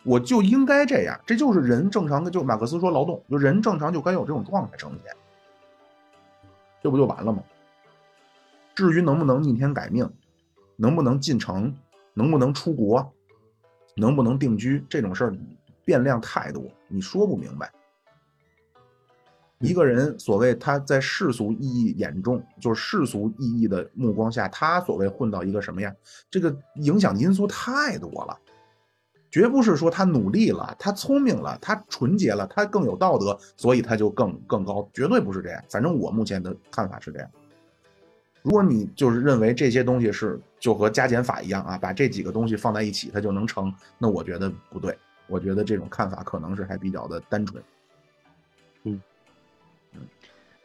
我就应该这样。这就是人正常的，就马克思说劳动，就人正常就该有这种状态呈现，这不就完了吗？至于能不能逆天改命，能不能进城，能不能出国，能不能定居，这种事儿变量太多，你说不明白。一个人所谓他在世俗意义眼中，就是世俗意义的目光下，他所谓混到一个什么呀？这个影响因素太多了，绝不是说他努力了，他聪明了，他纯洁了，他更有道德，所以他就更更高，绝对不是这样。反正我目前的看法是这样。如果你就是认为这些东西是就和加减法一样啊，把这几个东西放在一起，它就能成，那我觉得不对。我觉得这种看法可能是还比较的单纯。嗯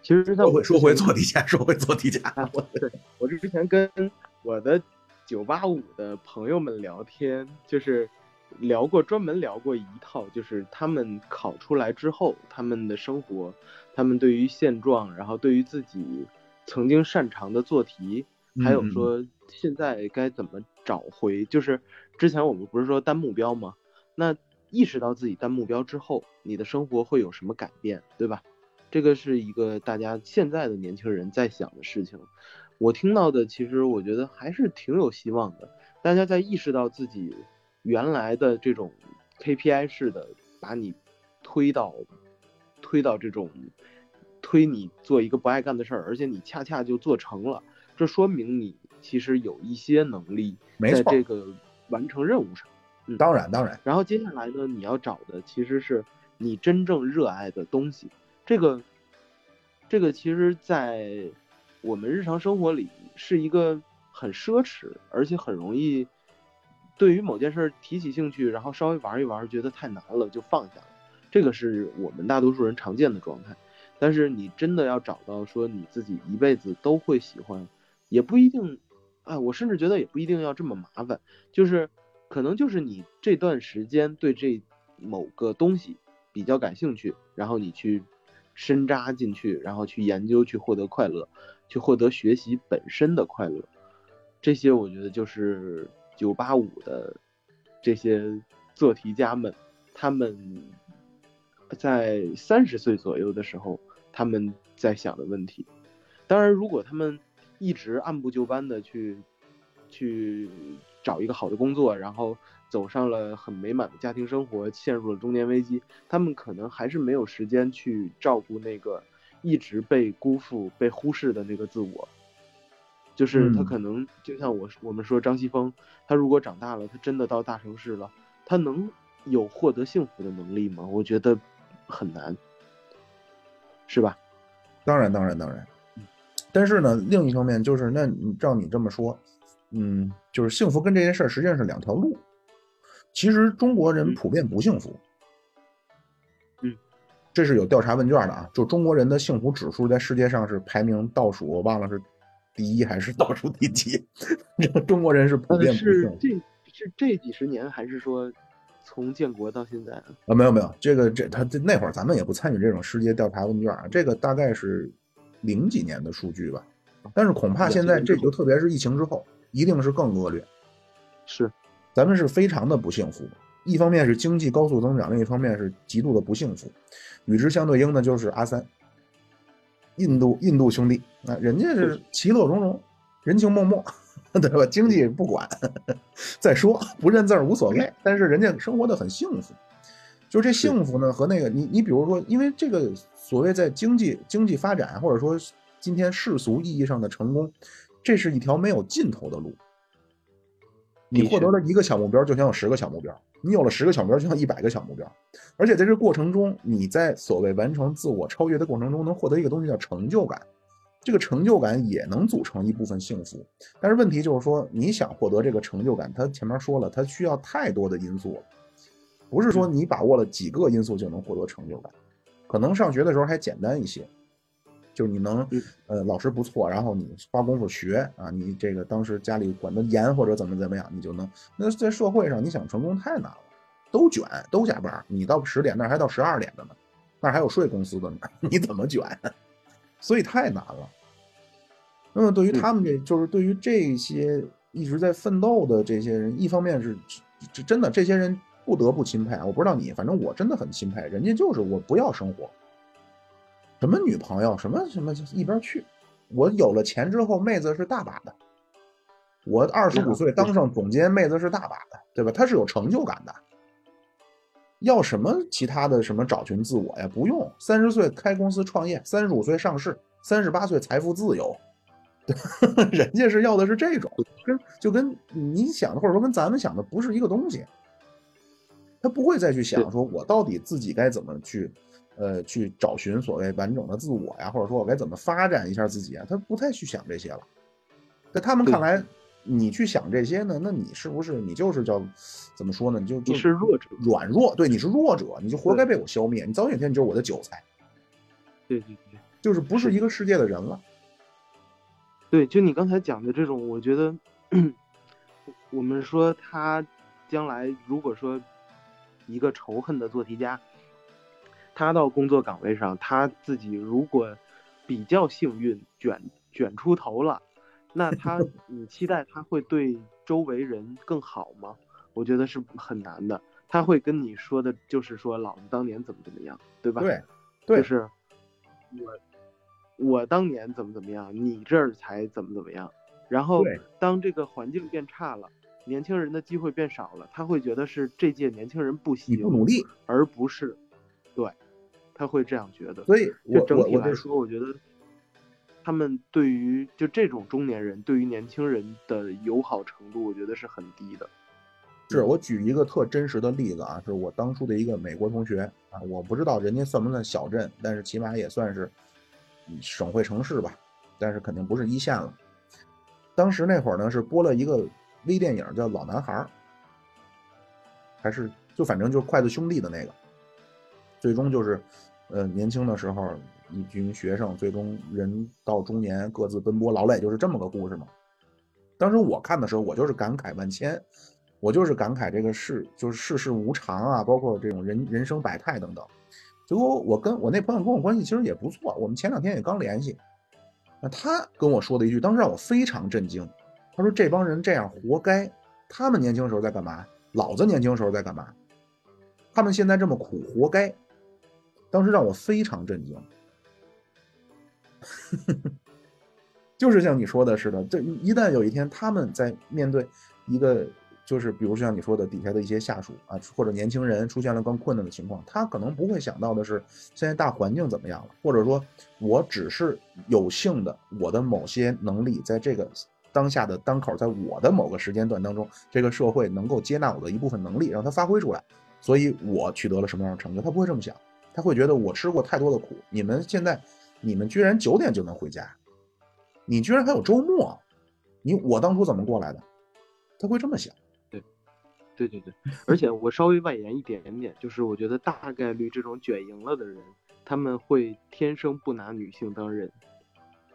其实说回说回做题家，说回做题家。我我之前跟我的九八五的朋友们聊天，就是聊过，专门聊过一套，就是他们考出来之后，他们的生活，他们对于现状，然后对于自己曾经擅长的做题，还有说现在该怎么找回，就是之前我们不是说单目标吗？那意识到自己单目标之后，你的生活会有什么改变，对吧？这个是一个大家现在的年轻人在想的事情。我听到的，其实我觉得还是挺有希望的。大家在意识到自己。原来的这种 KPI 式的把你推到推到这种推你做一个不爱干的事儿，而且你恰恰就做成了，这说明你其实有一些能力在这个完成任务上。嗯，当然当然。然后接下来呢，你要找的其实是你真正热爱的东西。这个这个其实，在我们日常生活里是一个很奢侈，而且很容易。对于某件事提起兴趣，然后稍微玩一玩，觉得太难了就放下了，这个是我们大多数人常见的状态。但是你真的要找到说你自己一辈子都会喜欢，也不一定。哎，我甚至觉得也不一定要这么麻烦，就是可能就是你这段时间对这某个东西比较感兴趣，然后你去深扎进去，然后去研究，去获得快乐，去获得学习本身的快乐。这些我觉得就是。九八五的这些做题家们，他们在三十岁左右的时候，他们在想的问题。当然，如果他们一直按部就班的去去找一个好的工作，然后走上了很美满的家庭生活，陷入了中年危机，他们可能还是没有时间去照顾那个一直被辜负、被忽视的那个自我。就是他可能就像我我们说张西峰，他如果长大了，他真的到大城市了，他能有获得幸福的能力吗？我觉得很难，是吧？当然，当然，当然。但是呢，另一方面就是，那照你这么说，嗯，就是幸福跟这件事儿实际上是两条路。其实中国人普遍不幸福，嗯，这是有调查问卷的啊，就中国人的幸福指数在世界上是排名倒数，我忘了是。第一还是倒数第几？中国人是普遍不是这是这几十年，还是说从建国到现在啊？啊，没有没有，这个这他这那会儿咱们也不参与这种世界调查问卷啊。这个大概是零几年的数据吧。但是恐怕现在这就特别是疫情之后，一定是更恶劣。是，咱们是非常的不幸福。一方面是经济高速增长，另一方面是极度的不幸福。与之相对应的就是阿三。印度印度兄弟啊，人家是其乐融融，人情脉脉，对吧？经济不管，再说不认字儿无所谓，但是人家生活的很幸福。就这幸福呢，和那个你你比如说，因为这个所谓在经济经济发展，或者说今天世俗意义上的成功，这是一条没有尽头的路。你获得了一个小目标，就想有十个小目标。你有了十个小目标，就像一百个小目标，而且在这过程中，你在所谓完成自我超越的过程中，能获得一个东西叫成就感，这个成就感也能组成一部分幸福。但是问题就是说，你想获得这个成就感，它前面说了，它需要太多的因素了，不是说你把握了几个因素就能获得成就感，可能上学的时候还简单一些。就是你能，呃，老师不错，然后你花功夫学啊，你这个当时家里管得严或者怎么怎么样，你就能。那在社会上，你想成功太难了，都卷，都加班，你到十点那还到十二点的呢，那还有税公司的呢，你怎么卷？所以太难了。那么对于他们这就是对于这些一直在奋斗的这些人，一方面是这真的这些人不得不钦佩啊，我不知道你，反正我真的很钦佩，人家就是我不要生活。什么女朋友，什么什么一边去！我有了钱之后，妹子是大把的。我二十五岁当上总监，妹子是大把的，对吧？他是有成就感的。要什么其他的什么找寻自我呀？不用，三十岁开公司创业，三十五岁上市，三十八岁财富自由。人家是要的是这种，跟就跟你想的或者说跟咱们想的不是一个东西。他不会再去想说，我到底自己该怎么去。呃，去找寻所谓完整的自我呀，或者说我该怎么发展一下自己啊？他不太去想这些了。在他们看来，你去想这些呢，那你是不是你就是叫怎么说呢？你就你是弱者，软弱，对，你是弱者，你就活该被我消灭。你早有一天你就是我的韭菜。对对对，就是不是一个世界的人了。对，就你刚才讲的这种，我觉得我们说他将来如果说一个仇恨的做题家，他到工作岗位上，他自己如果比较幸运卷卷出头了，那他 你期待他会对周围人更好吗？我觉得是很难的。他会跟你说的，就是说老子当年怎么怎么样，对吧？对，就是我我当年怎么怎么样，你这儿才怎么怎么样。然后当这个环境变差了，年轻人的机会变少了，他会觉得是这届年轻人不行，不努力，而不是对，他会这样觉得。所以，就整体来说，我觉得他们对于就这种中年人对于年轻人的友好程度，我觉得是很低的。是我举一个特真实的例子啊，是我当初的一个美国同学啊，我不知道人家算不算小镇，但是起码也算是省会城市吧，但是肯定不是一线了。当时那会儿呢，是播了一个微电影叫《老男孩》，还是就反正就是筷子兄弟的那个，最终就是呃年轻的时候一群学生，最终人到中年各自奔波劳累，就是这么个故事嘛。当时我看的时候，我就是感慨万千。我就是感慨这个世就是世事无常啊，包括这种人人生百态等等。结果我跟我那朋友跟我关系其实也不错，我们前两天也刚联系。那他跟我说的一句，当时让我非常震惊。他说：“这帮人这样活该，他们年轻时候在干嘛？老子年轻时候在干嘛？他们现在这么苦，活该。”当时让我非常震惊。就是像你说的似的，这一旦有一天他们在面对一个。就是比如像你说的底下的一些下属啊，或者年轻人出现了更困难的情况，他可能不会想到的是现在大环境怎么样了，或者说我只是有幸的，我的某些能力在这个当下的当口，在我的某个时间段当中，这个社会能够接纳我的一部分能力，让它发挥出来，所以我取得了什么样的成就？他不会这么想，他会觉得我吃过太多的苦，你们现在你们居然九点就能回家，你居然还有周末，你我当初怎么过来的？他会这么想。对对对对，而且我稍微外延一点点，就是我觉得大概率这种卷赢了的人，他们会天生不拿女性当人，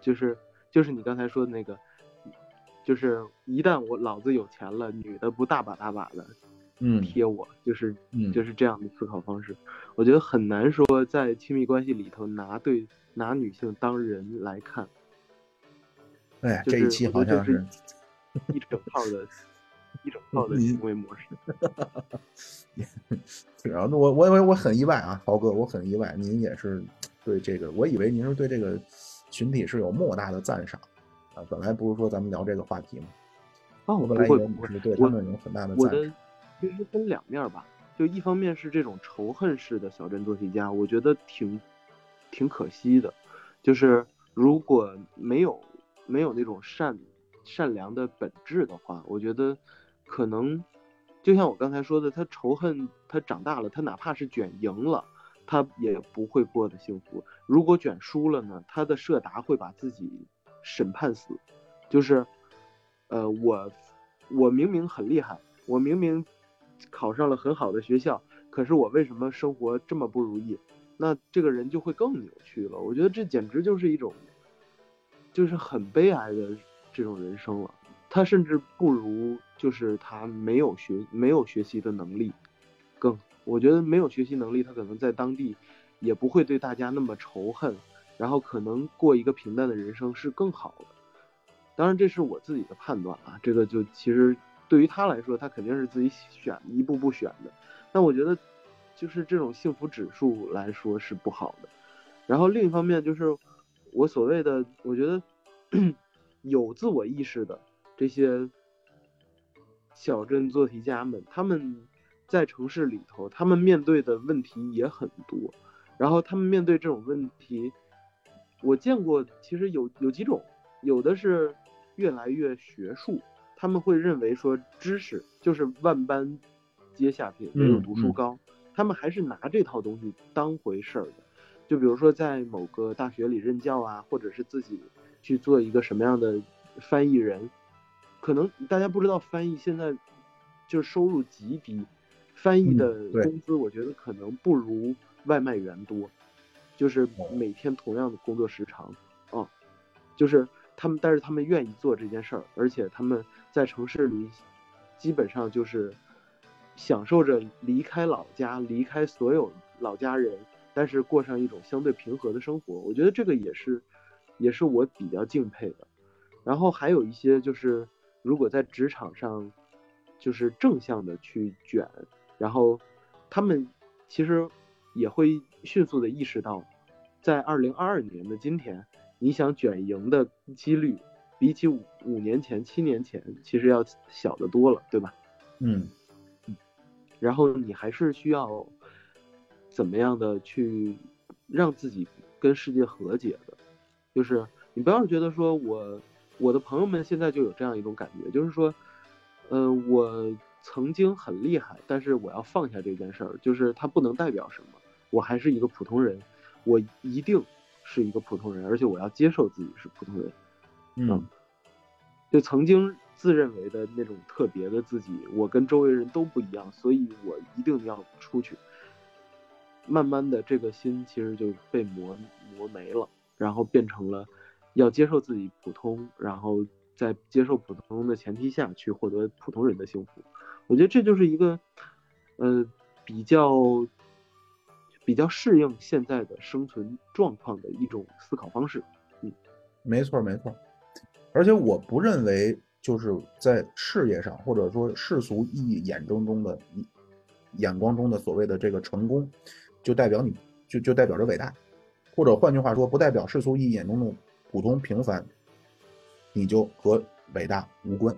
就是就是你刚才说的那个，就是一旦我老子有钱了，女的不大把大把的，嗯，贴我，就是就是这样的思考方式，我觉得很难说在亲密关系里头拿对拿女性当人来看。哎，这一期好像是一整套的。一整套的行为模式，然后我我我我很意外啊，豪哥，我很意外，您也是对这个，我以为您是对这个群体是有莫大的赞赏啊。本来不是说咱们聊这个话题吗？啊，我本来以为你是对他们有很大的赞赏。其实分两面吧，就一方面是这种仇恨式的小镇做题家，我觉得挺挺可惜的，就是如果没有没有那种善善良的本质的话，我觉得。可能就像我刚才说的，他仇恨他长大了，他哪怕是卷赢了，他也不会过得幸福。如果卷输了呢，他的社达会把自己审判死。就是，呃，我我明明很厉害，我明明考上了很好的学校，可是我为什么生活这么不如意？那这个人就会更扭曲了。我觉得这简直就是一种，就是很悲哀的这种人生了。他甚至不如。就是他没有学没有学习的能力，更我觉得没有学习能力，他可能在当地也不会对大家那么仇恨，然后可能过一个平淡的人生是更好的。当然这是我自己的判断啊，这个就其实对于他来说，他肯定是自己选一步步选的。但我觉得就是这种幸福指数来说是不好的。然后另一方面就是我所谓的，我觉得 有自我意识的这些。小镇做题家们，他们在城市里头，他们面对的问题也很多。然后他们面对这种问题，我见过，其实有有几种，有的是越来越学术，他们会认为说知识就是万般皆下品，唯有读书高。他们还是拿这套东西当回事儿的。就比如说在某个大学里任教啊，或者是自己去做一个什么样的翻译人。可能大家不知道，翻译现在就是收入极低，翻译的工资我觉得可能不如外卖员多，就是每天同样的工作时长啊，就是他们，但是他们愿意做这件事儿，而且他们在城市里基本上就是享受着离开老家、离开所有老家人，但是过上一种相对平和的生活。我觉得这个也是，也是我比较敬佩的。然后还有一些就是，如果在职场上，就是正向的去卷，然后他们其实也会迅速的意识到，在二零二二年的今天，你想卷赢的几率，比起五五年前、七年前，其实要小得多了，对吧？嗯。然后你还是需要怎么样的去让自己跟世界和解的，就是你不要觉得说我我的朋友们现在就有这样一种感觉，就是说，呃，我曾经很厉害，但是我要放下这件事儿，就是它不能代表什么，我还是一个普通人，我一定是一个普通人，而且我要接受自己是普通人，嗯，就曾经。自认为的那种特别的自己，我跟周围人都不一样，所以我一定要出去。慢慢的，这个心其实就被磨磨没了，然后变成了要接受自己普通，然后在接受普通的前提下去获得普通人的幸福。我觉得这就是一个，呃，比较比较适应现在的生存状况的一种思考方式。嗯，没错没错，而且我不认为。就是在事业上，或者说世俗意义眼中中的眼光中的所谓的这个成功，就代表你就就代表着伟大，或者换句话说，不代表世俗意义眼中的普通平凡，你就和伟大无关。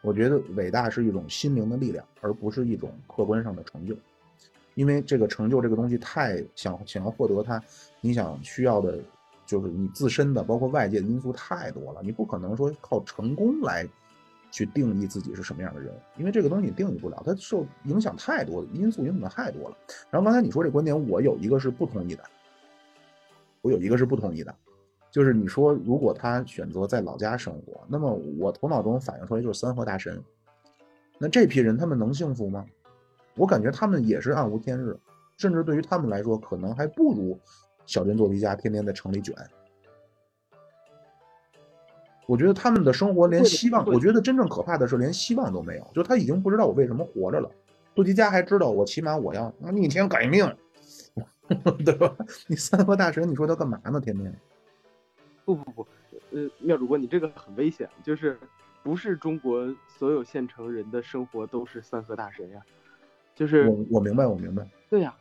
我觉得伟大是一种心灵的力量，而不是一种客观上的成就，因为这个成就这个东西太想想要获得它，你想需要的。就是你自身的，包括外界的因素太多了，你不可能说靠成功来去定义自己是什么样的人，因为这个东西你定义不了，它受影响太多，因素影响太多了。然后刚才你说这观点，我有一个是不同意的，我有一个是不同意的，就是你说如果他选择在老家生活，那么我头脑中反映出来就是三河大神，那这批人他们能幸福吗？我感觉他们也是暗无天日，甚至对于他们来说，可能还不如。小镇做题家天天在城里卷，我觉得他们的生活连希望，我觉得真正可怕的是连希望都没有，就他已经不知道我为什么活着了。做题家还知道我起码我要逆天改命，对吧？你三河大神，你说他干嘛呢？天天？不不不，呃，妙主播，你这个很危险，就是不是中国所有县城人的生活都是三河大神呀？就是我我明白我明白，对呀，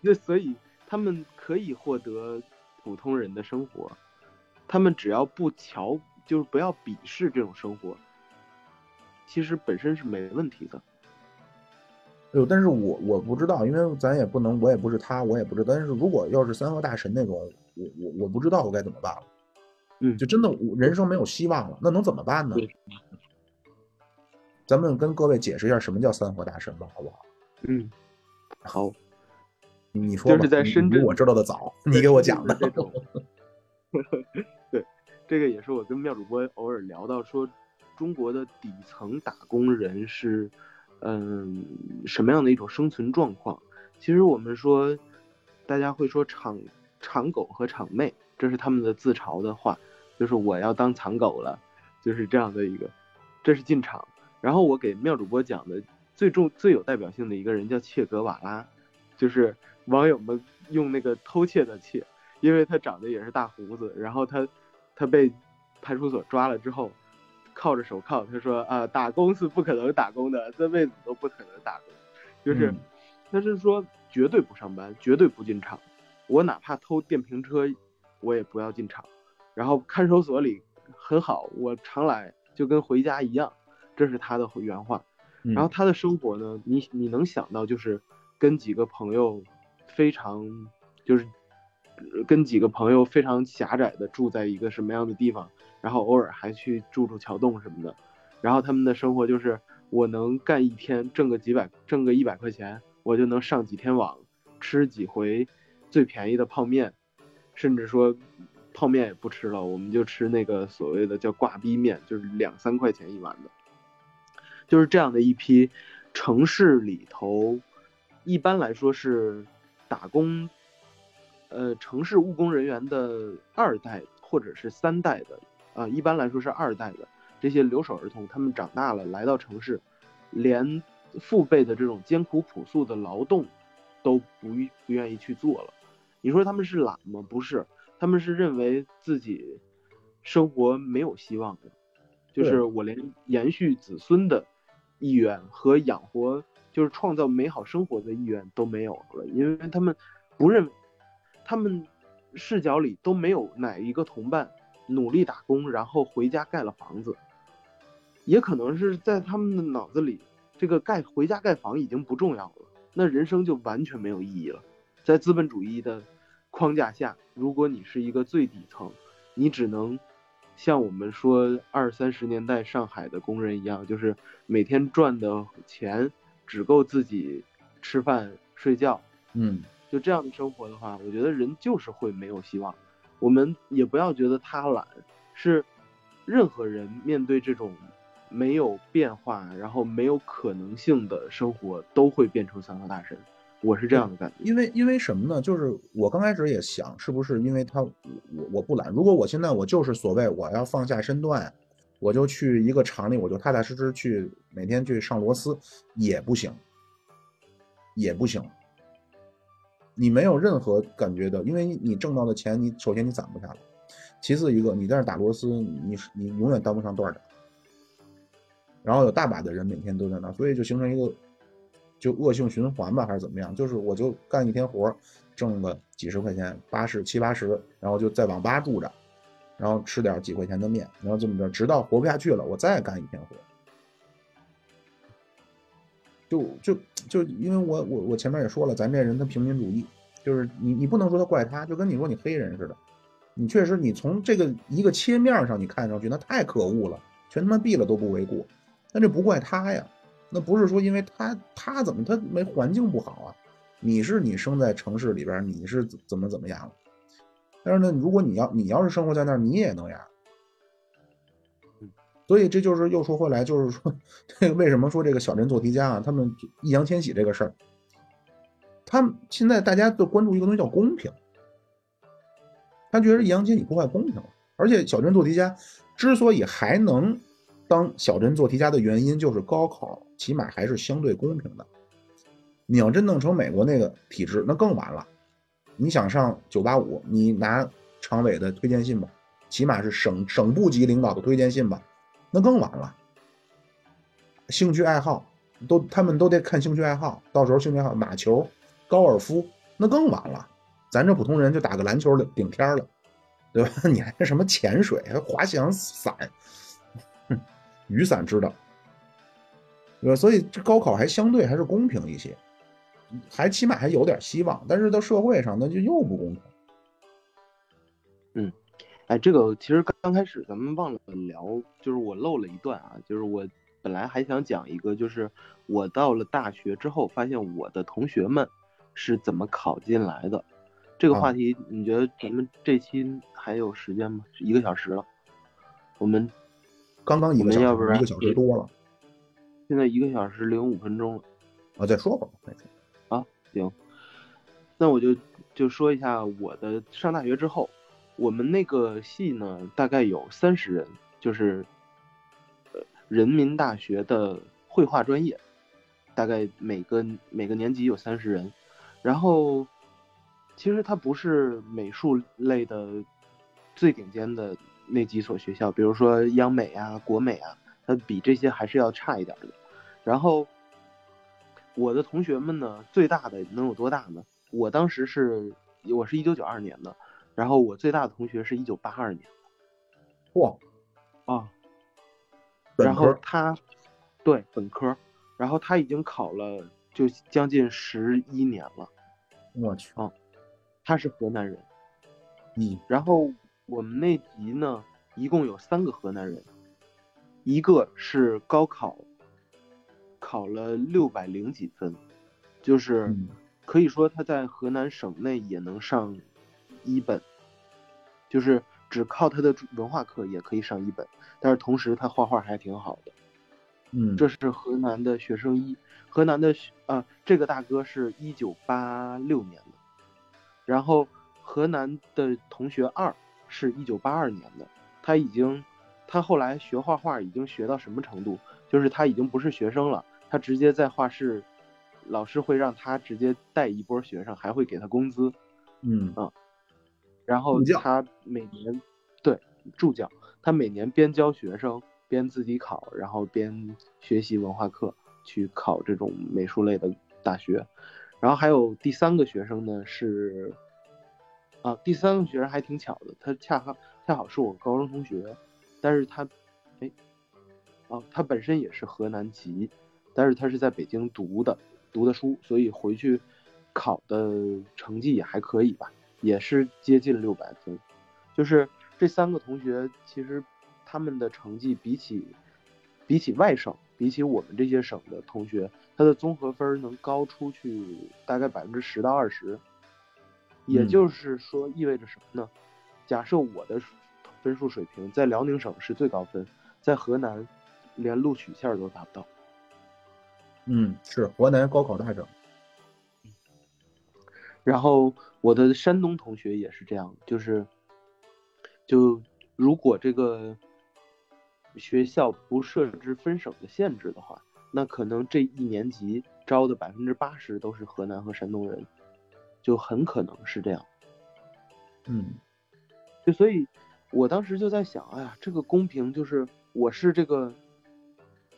那所以。他们可以获得普通人的生活，他们只要不瞧，就是不要鄙视这种生活，其实本身是没问题的。哎呦，但是我我不知道，因为咱也不能，我也不是他，我也不知道。但是如果要是三河大神那种，我我我不知道我该怎么办了。嗯，就真的人生没有希望了，那能怎么办呢？咱们跟各位解释一下什么叫三河大神吧，好不好？嗯，好。你说就是在深圳，我知道的早，你给我讲的这种。对，这个也是我跟妙主播偶尔聊到说，中国的底层打工人是，嗯，什么样的一种生存状况？其实我们说，大家会说厂厂狗和厂妹，这是他们的自嘲的话，就是我要当厂狗了，就是这样的一个，这是进厂。然后我给妙主播讲的最重最有代表性的一个人叫切格瓦拉，就是。网友们用那个偷窃的窃，因为他长得也是大胡子，然后他他被派出所抓了之后，铐着手铐，他说啊，打工是不可能打工的，这辈子都不可能打工，就是他是说绝对不上班，绝对不进厂，我哪怕偷电瓶车，我也不要进厂，然后看守所里很好，我常来就跟回家一样，这是他的原话，然后他的生活呢，你你能想到就是跟几个朋友。非常就是跟几个朋友非常狭窄的住在一个什么样的地方，然后偶尔还去住住桥洞什么的，然后他们的生活就是我能干一天挣个几百挣个一百块钱，我就能上几天网，吃几回最便宜的泡面，甚至说泡面也不吃了，我们就吃那个所谓的叫挂逼面，就是两三块钱一碗的，就是这样的一批城市里头，一般来说是。打工，呃，城市务工人员的二代或者是三代的，啊，一般来说是二代的这些留守儿童，他们长大了来到城市，连父辈的这种艰苦朴素的劳动都不不愿意去做了。你说他们是懒吗？不是，他们是认为自己生活没有希望的，就是我连延续子孙的意愿和养活，就是创造美好生活的意愿都没有了，因为他们不认，他们视角里都没有哪一个同伴努力打工，然后回家盖了房子，也可能是在他们的脑子里，这个盖回家盖房已经不重要了，那人生就完全没有意义了，在资本主义的。框架下，如果你是一个最底层，你只能像我们说二三十年代上海的工人一样，就是每天赚的钱只够自己吃饭睡觉，嗯，就这样的生活的话，我觉得人就是会没有希望。我们也不要觉得他懒，是任何人面对这种没有变化，然后没有可能性的生活，都会变成三和大神。我是这样的感觉，因为因为什么呢？就是我刚开始也想，是不是因为他我我不懒？如果我现在我就是所谓我要放下身段，我就去一个厂里，我就踏踏实实去每天去上螺丝，也不行，也不行。你没有任何感觉的，因为你挣到的钱，你首先你攒不下来，其次一个你在那打螺丝，你你永远当不上段长。然后有大把的人每天都在那，所以就形成一个。就恶性循环吧，还是怎么样？就是我就干一天活，挣个几十块钱，八十七八十，然后就在网吧住着，然后吃点几块钱的面，然后这么着，直到活不下去了，我再干一天活。就就就因为我我我前面也说了，咱这人他平民主义，就是你你不能说他怪他，就跟你说你黑人似的，你确实你从这个一个切面上你看上去那太可恶了，全他妈毙了都不为过，但这不怪他呀。那不是说因为他他怎么他没环境不好啊？你是你生在城市里边，你是怎么怎么样？但是呢，如果你要你要是生活在那儿，你也能呀。所以这就是又说回来，就是说这个为什么说这个小镇做题家啊？他们易烊千玺这个事儿，他们现在大家都关注一个东西叫公平，他觉得易烊千玺破坏公平了，而且小镇做题家之所以还能。当小镇做题家的原因就是高考起码还是相对公平的。你要真弄成美国那个体制，那更完了。你想上九八五，你拿常委的推荐信吧，起码是省省部级领导的推荐信吧，那更完了。兴趣爱好都他们都得看兴趣爱好，到时候兴趣爱好马球、高尔夫，那更完了。咱这普通人就打个篮球顶天了，对吧？你还什么潜水、还滑翔伞？雨伞知道，对吧？所以这高考还相对还是公平一些，还起码还有点希望。但是到社会上，那就又不公平。嗯，哎，这个其实刚刚开始咱们忘了聊，就是我漏了一段啊，就是我本来还想讲一个，就是我到了大学之后，发现我的同学们是怎么考进来的。这个话题，你觉得咱们这期还有时间吗？一个小时了，我们。刚刚一个小时，一个小时多了。现在一个小时零五分钟了。啊，再说吧，啊，行。那我就就说一下我的上大学之后，我们那个系呢，大概有三十人，就是呃人民大学的绘画专业，大概每个每个年级有三十人。然后其实它不是美术类的最顶尖的。那几所学校，比如说央美啊、国美啊，它比这些还是要差一点的。然后我的同学们呢，最大的能有多大呢？我当时是，我是一九九二年的，然后我最大的同学是一九八二年的。哇，啊，然后他，对本科，然后他已经考了就将近十一年了。我去，啊，他是河南人。嗯，然后。我们那集呢，一共有三个河南人，一个是高考考了六百零几分，就是可以说他在河南省内也能上一本，就是只靠他的文化课也可以上一本，但是同时他画画还挺好的，嗯，这是河南的学生一，河南的啊这个大哥是一九八六年的，然后河南的同学二。是一九八二年的，他已经，他后来学画画已经学到什么程度？就是他已经不是学生了，他直接在画室，老师会让他直接带一波学生，还会给他工资。嗯啊，然后他每年对助教，他每年边教学生边自己考，然后边学习文化课去考这种美术类的大学。然后还有第三个学生呢是，啊，第三个学生还挺巧的，他恰好恰好是我高中同学，但是他，哎，哦，他本身也是河南籍，但是他是在北京读的读的书，所以回去考的成绩也还可以吧，也是接近六百分。就是这三个同学，其实他们的成绩比起比起外省，比起我们这些省的同学。他的综合分能高出去大概百分之十到二十，也就是说意味着什么呢？假设我的分数水平在辽宁省是最高分，在河南连录取线都达不到。嗯，是河南高考大省。然后我的山东同学也是这样，就是就如果这个学校不设置分省的限制的话。那可能这一年级招的百分之八十都是河南和山东人，就很可能是这样。嗯，就所以，我当时就在想，哎呀，这个公平就是我是这个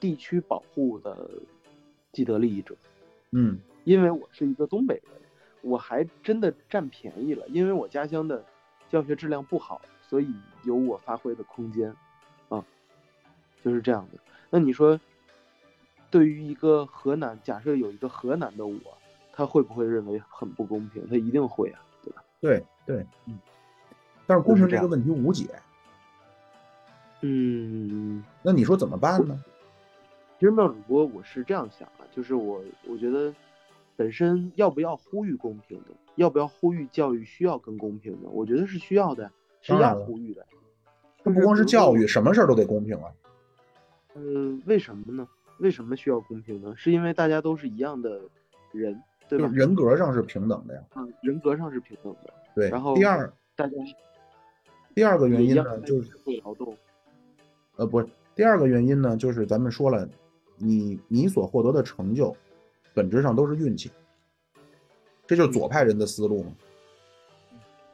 地区保护的既得利益者。嗯，因为我是一个东北人，我还真的占便宜了，因为我家乡的教学质量不好，所以有我发挥的空间。啊，就是这样的。那你说？对于一个河南，假设有一个河南的我，他会不会认为很不公平？他一定会啊，对吧？对对，嗯。但是公平这个问题无解。嗯。那你说怎么办呢？其实妙主播，我是这样想啊，就是我我觉得，本身要不要呼吁公平的，要不要呼吁教育需要更公平的？我觉得是需要的，是要呼吁的。它不光是教育，什么事儿都得公平啊。嗯，为什么呢？为什么需要公平呢？是因为大家都是一样的人，对吧？人格上是平等的呀。嗯，人格上是平等的。对。然后第二，大家第二个原因呢，就是劳动。呃，不是，第二个原因呢，就是咱们说了，你你所获得的成就，本质上都是运气。这就是左派人的思路嘛，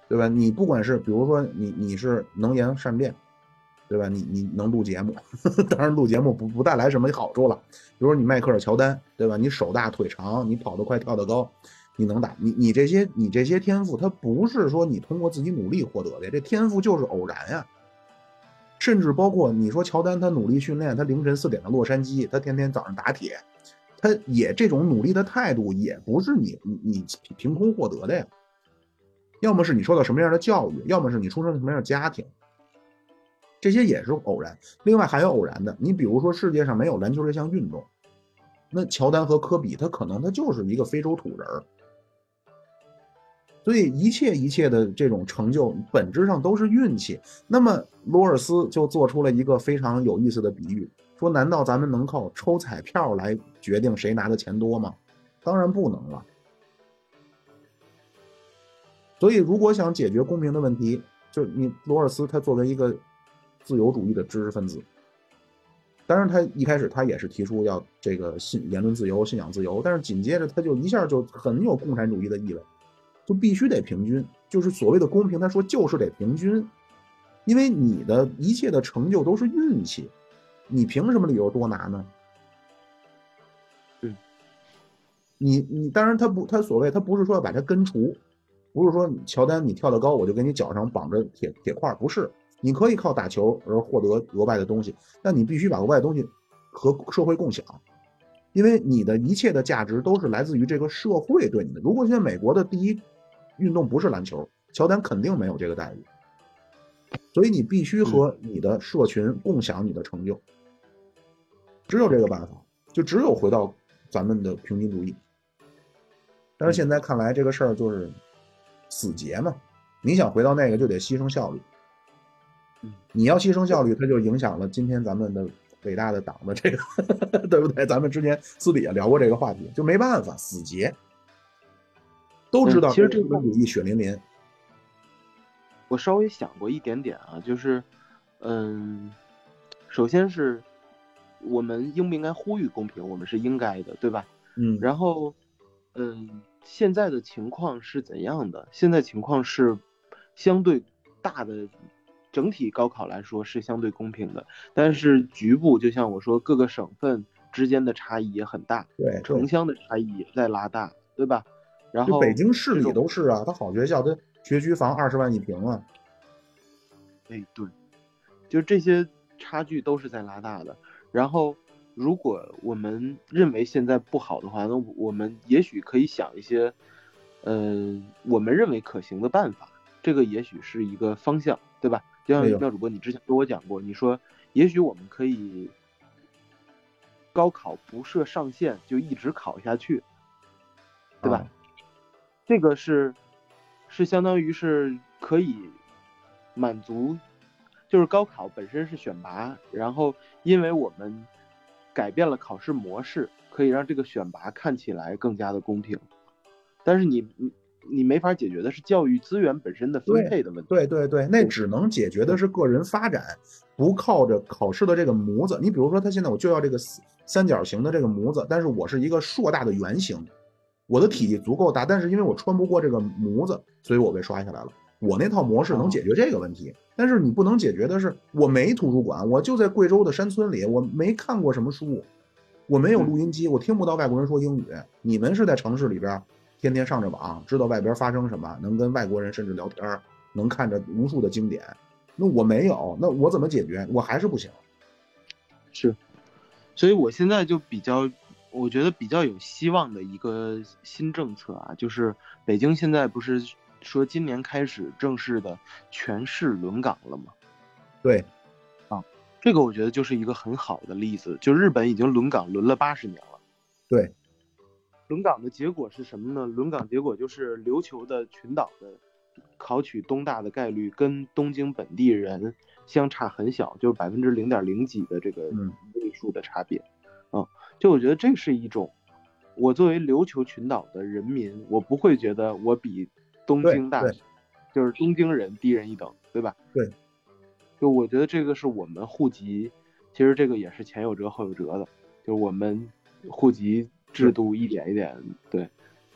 对吧？你不管是比如说你你是能言善辩。对吧？你你能录节目，当然录节目不不带来什么好处了。比如说你迈克尔乔丹，对吧？你手大腿长，你跑得快，跳得高，你能打你你这些你这些天赋，它不是说你通过自己努力获得的，这天赋就是偶然呀。甚至包括你说乔丹，他努力训练，他凌晨四点的洛杉矶，他天天早上打铁，他也这种努力的态度，也不是你你你凭空获得的呀。要么是你受到什么样的教育，要么是你出生什么样的家庭。这些也是偶然，另外还有偶然的。你比如说，世界上没有篮球这项运动，那乔丹和科比他可能他就是一个非洲土人儿。所以一切一切的这种成就本质上都是运气。那么罗尔斯就做出了一个非常有意思的比喻，说：难道咱们能靠抽彩票来决定谁拿的钱多吗？当然不能了。所以如果想解决公平的问题，就你罗尔斯他作为一个。自由主义的知识分子，当然他一开始他也是提出要这个信言论自由、信仰自由，但是紧接着他就一下就很有共产主义的意味，就必须得平均，就是所谓的公平。他说就是得平均，因为你的一切的成就都是运气，你凭什么理由多拿呢？嗯，你你当然他不他所谓他不是说要把它根除，不是说乔丹你跳得高我就给你脚上绑着铁铁块，不是。你可以靠打球而获得额外的东西，但你必须把额外的东西和社会共享，因为你的一切的价值都是来自于这个社会对你的。如果现在美国的第一运动不是篮球，乔丹肯定没有这个待遇，所以你必须和你的社群共享你的成就，只有这个办法，就只有回到咱们的平均主义。但是现在看来这个事儿就是死结嘛，你想回到那个就得牺牲效率。你要牺牲效率，它就影响了今天咱们的伟大的党的这个，对不对？咱们之前私底下聊过这个话题，就没办法，死结。都知道，其实这个主义血淋淋。我稍微想过一点点啊，就是，嗯，首先是我们应不应该呼吁公平？我们是应该的，对吧？嗯。然后，嗯，现在的情况是怎样的？现在情况是相对大的。整体高考来说是相对公平的，但是局部就像我说，各个省份之间的差异也很大，对，城乡的差异也在拉大，对吧？然后北京市里都是啊，它好学校，它学区房二十万一平啊。哎，对，就这些差距都是在拉大的。然后，如果我们认为现在不好的话，那我们也许可以想一些，呃，我们认为可行的办法，这个也许是一个方向，对吧？就像妙主播，你之前跟我讲过，你说也许我们可以高考不设上限，就一直考下去，对吧？这个是是相当于是可以满足，就是高考本身是选拔，然后因为我们改变了考试模式，可以让这个选拔看起来更加的公平，但是你。你没法解决的是教育资源本身的分配的问题。对对对，那只能解决的是个人发展，不靠着考试的这个模子。你比如说，他现在我就要这个三角形的这个模子，但是我是一个硕大的圆形，我的体积足够大，但是因为我穿不过这个模子，所以我被刷下来了。我那套模式能解决这个问题，但是你不能解决的是，我没图书馆，我就在贵州的山村里，我没看过什么书，我没有录音机，我听不到外国人说英语。你们是在城市里边。天天上着网，知道外边发生什么，能跟外国人甚至聊天，能看着无数的经典。那我没有，那我怎么解决？我还是不行。是，所以我现在就比较，我觉得比较有希望的一个新政策啊，就是北京现在不是说今年开始正式的全市轮岗了吗？对，啊，这个我觉得就是一个很好的例子，就日本已经轮岗轮了八十年了。对。轮岗的结果是什么呢？轮岗结果就是琉球的群岛的考取东大的概率跟东京本地人相差很小，就是百分之零点零几的这个位数的差别。嗯，就我觉得这是一种，我作为琉球群岛的人民，我不会觉得我比东京大，就是东京人低人一等，对吧？对。就我觉得这个是我们户籍，其实这个也是前有辙后有辙的，就是我们户籍。制度一点一点对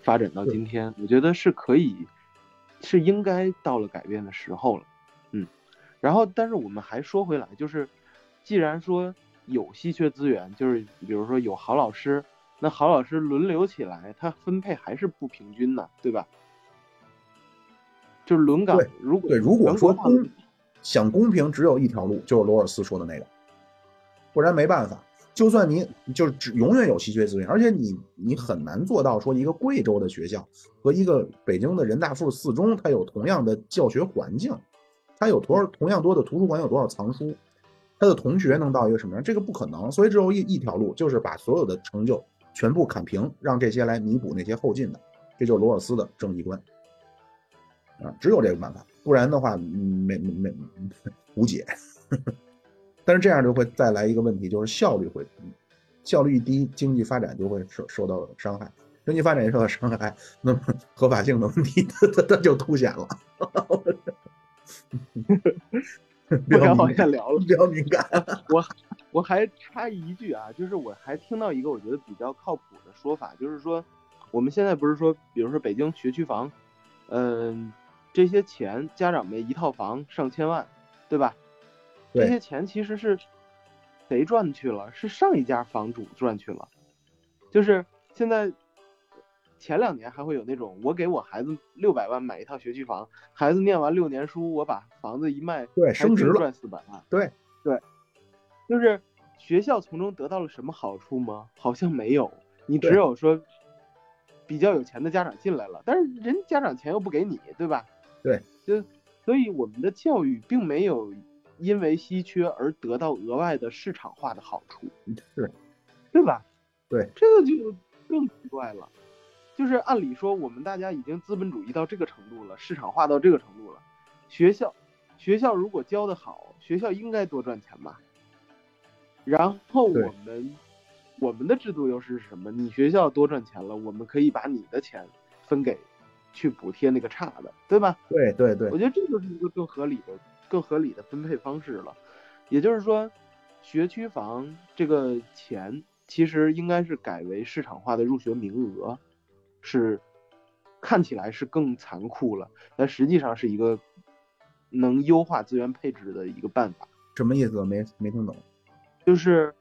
发展到今天，我觉得是可以，是应该到了改变的时候了，嗯。然后，但是我们还说回来，就是既然说有稀缺资源，就是比如说有好老师，那好老师轮流起来，他分配还是不平均的，对吧？就是轮岗，如果对如果说公想公平，只有一条路，就是罗尔斯说的那个，不然没办法。就算你就是只永远有稀缺资源，而且你你很难做到说一个贵州的学校和一个北京的人大附四中，它有同样的教学环境，它有多少同样多的图书馆，有多少藏书，他的同学能到一个什么样？这个不可能，所以只有一一条路，就是把所有的成就全部砍平，让这些来弥补那些后进的，这就是罗尔斯的正义观啊，只有这个办法，不然的话没没没无解。呵 呵但是这样就会带来一个问题，就是效率会低，效率一低，经济发展就会受受到伤害，经济发展也受到伤害，那么合法性的问题它它它就凸显了。不要往下聊了，比较敏感。我我还插一句啊，就是我还听到一个我觉得比较靠谱的说法，就是说我们现在不是说，比如说北京学区房，嗯，这些钱家长们一套房上千万，对吧？这些钱其实是谁赚去了？是上一家房主赚去了。就是现在前两年还会有那种，我给我孩子六百万买一套学区房，孩子念完六年书，我把房子一卖，对，升值了，赚四百万。对对，就是学校从中得到了什么好处吗？好像没有。你只有说比较有钱的家长进来了，但是人家长钱又不给你，对吧？对，就所以我们的教育并没有。因为稀缺而得到额外的市场化的好处，是，对吧？对，这个就更奇怪了。就是按理说，我们大家已经资本主义到这个程度了，市场化到这个程度了，学校学校如果教的好，学校应该多赚钱吧？然后我们我们的制度又是什么？你学校多赚钱了，我们可以把你的钱分给去补贴那个差的，对吧？对对对，我觉得这就是一个更合理的。更合理的分配方式了，也就是说，学区房这个钱其实应该是改为市场化的入学名额，是看起来是更残酷了，但实际上是一个能优化资源配置的一个办法。什么意思？没没听懂。就是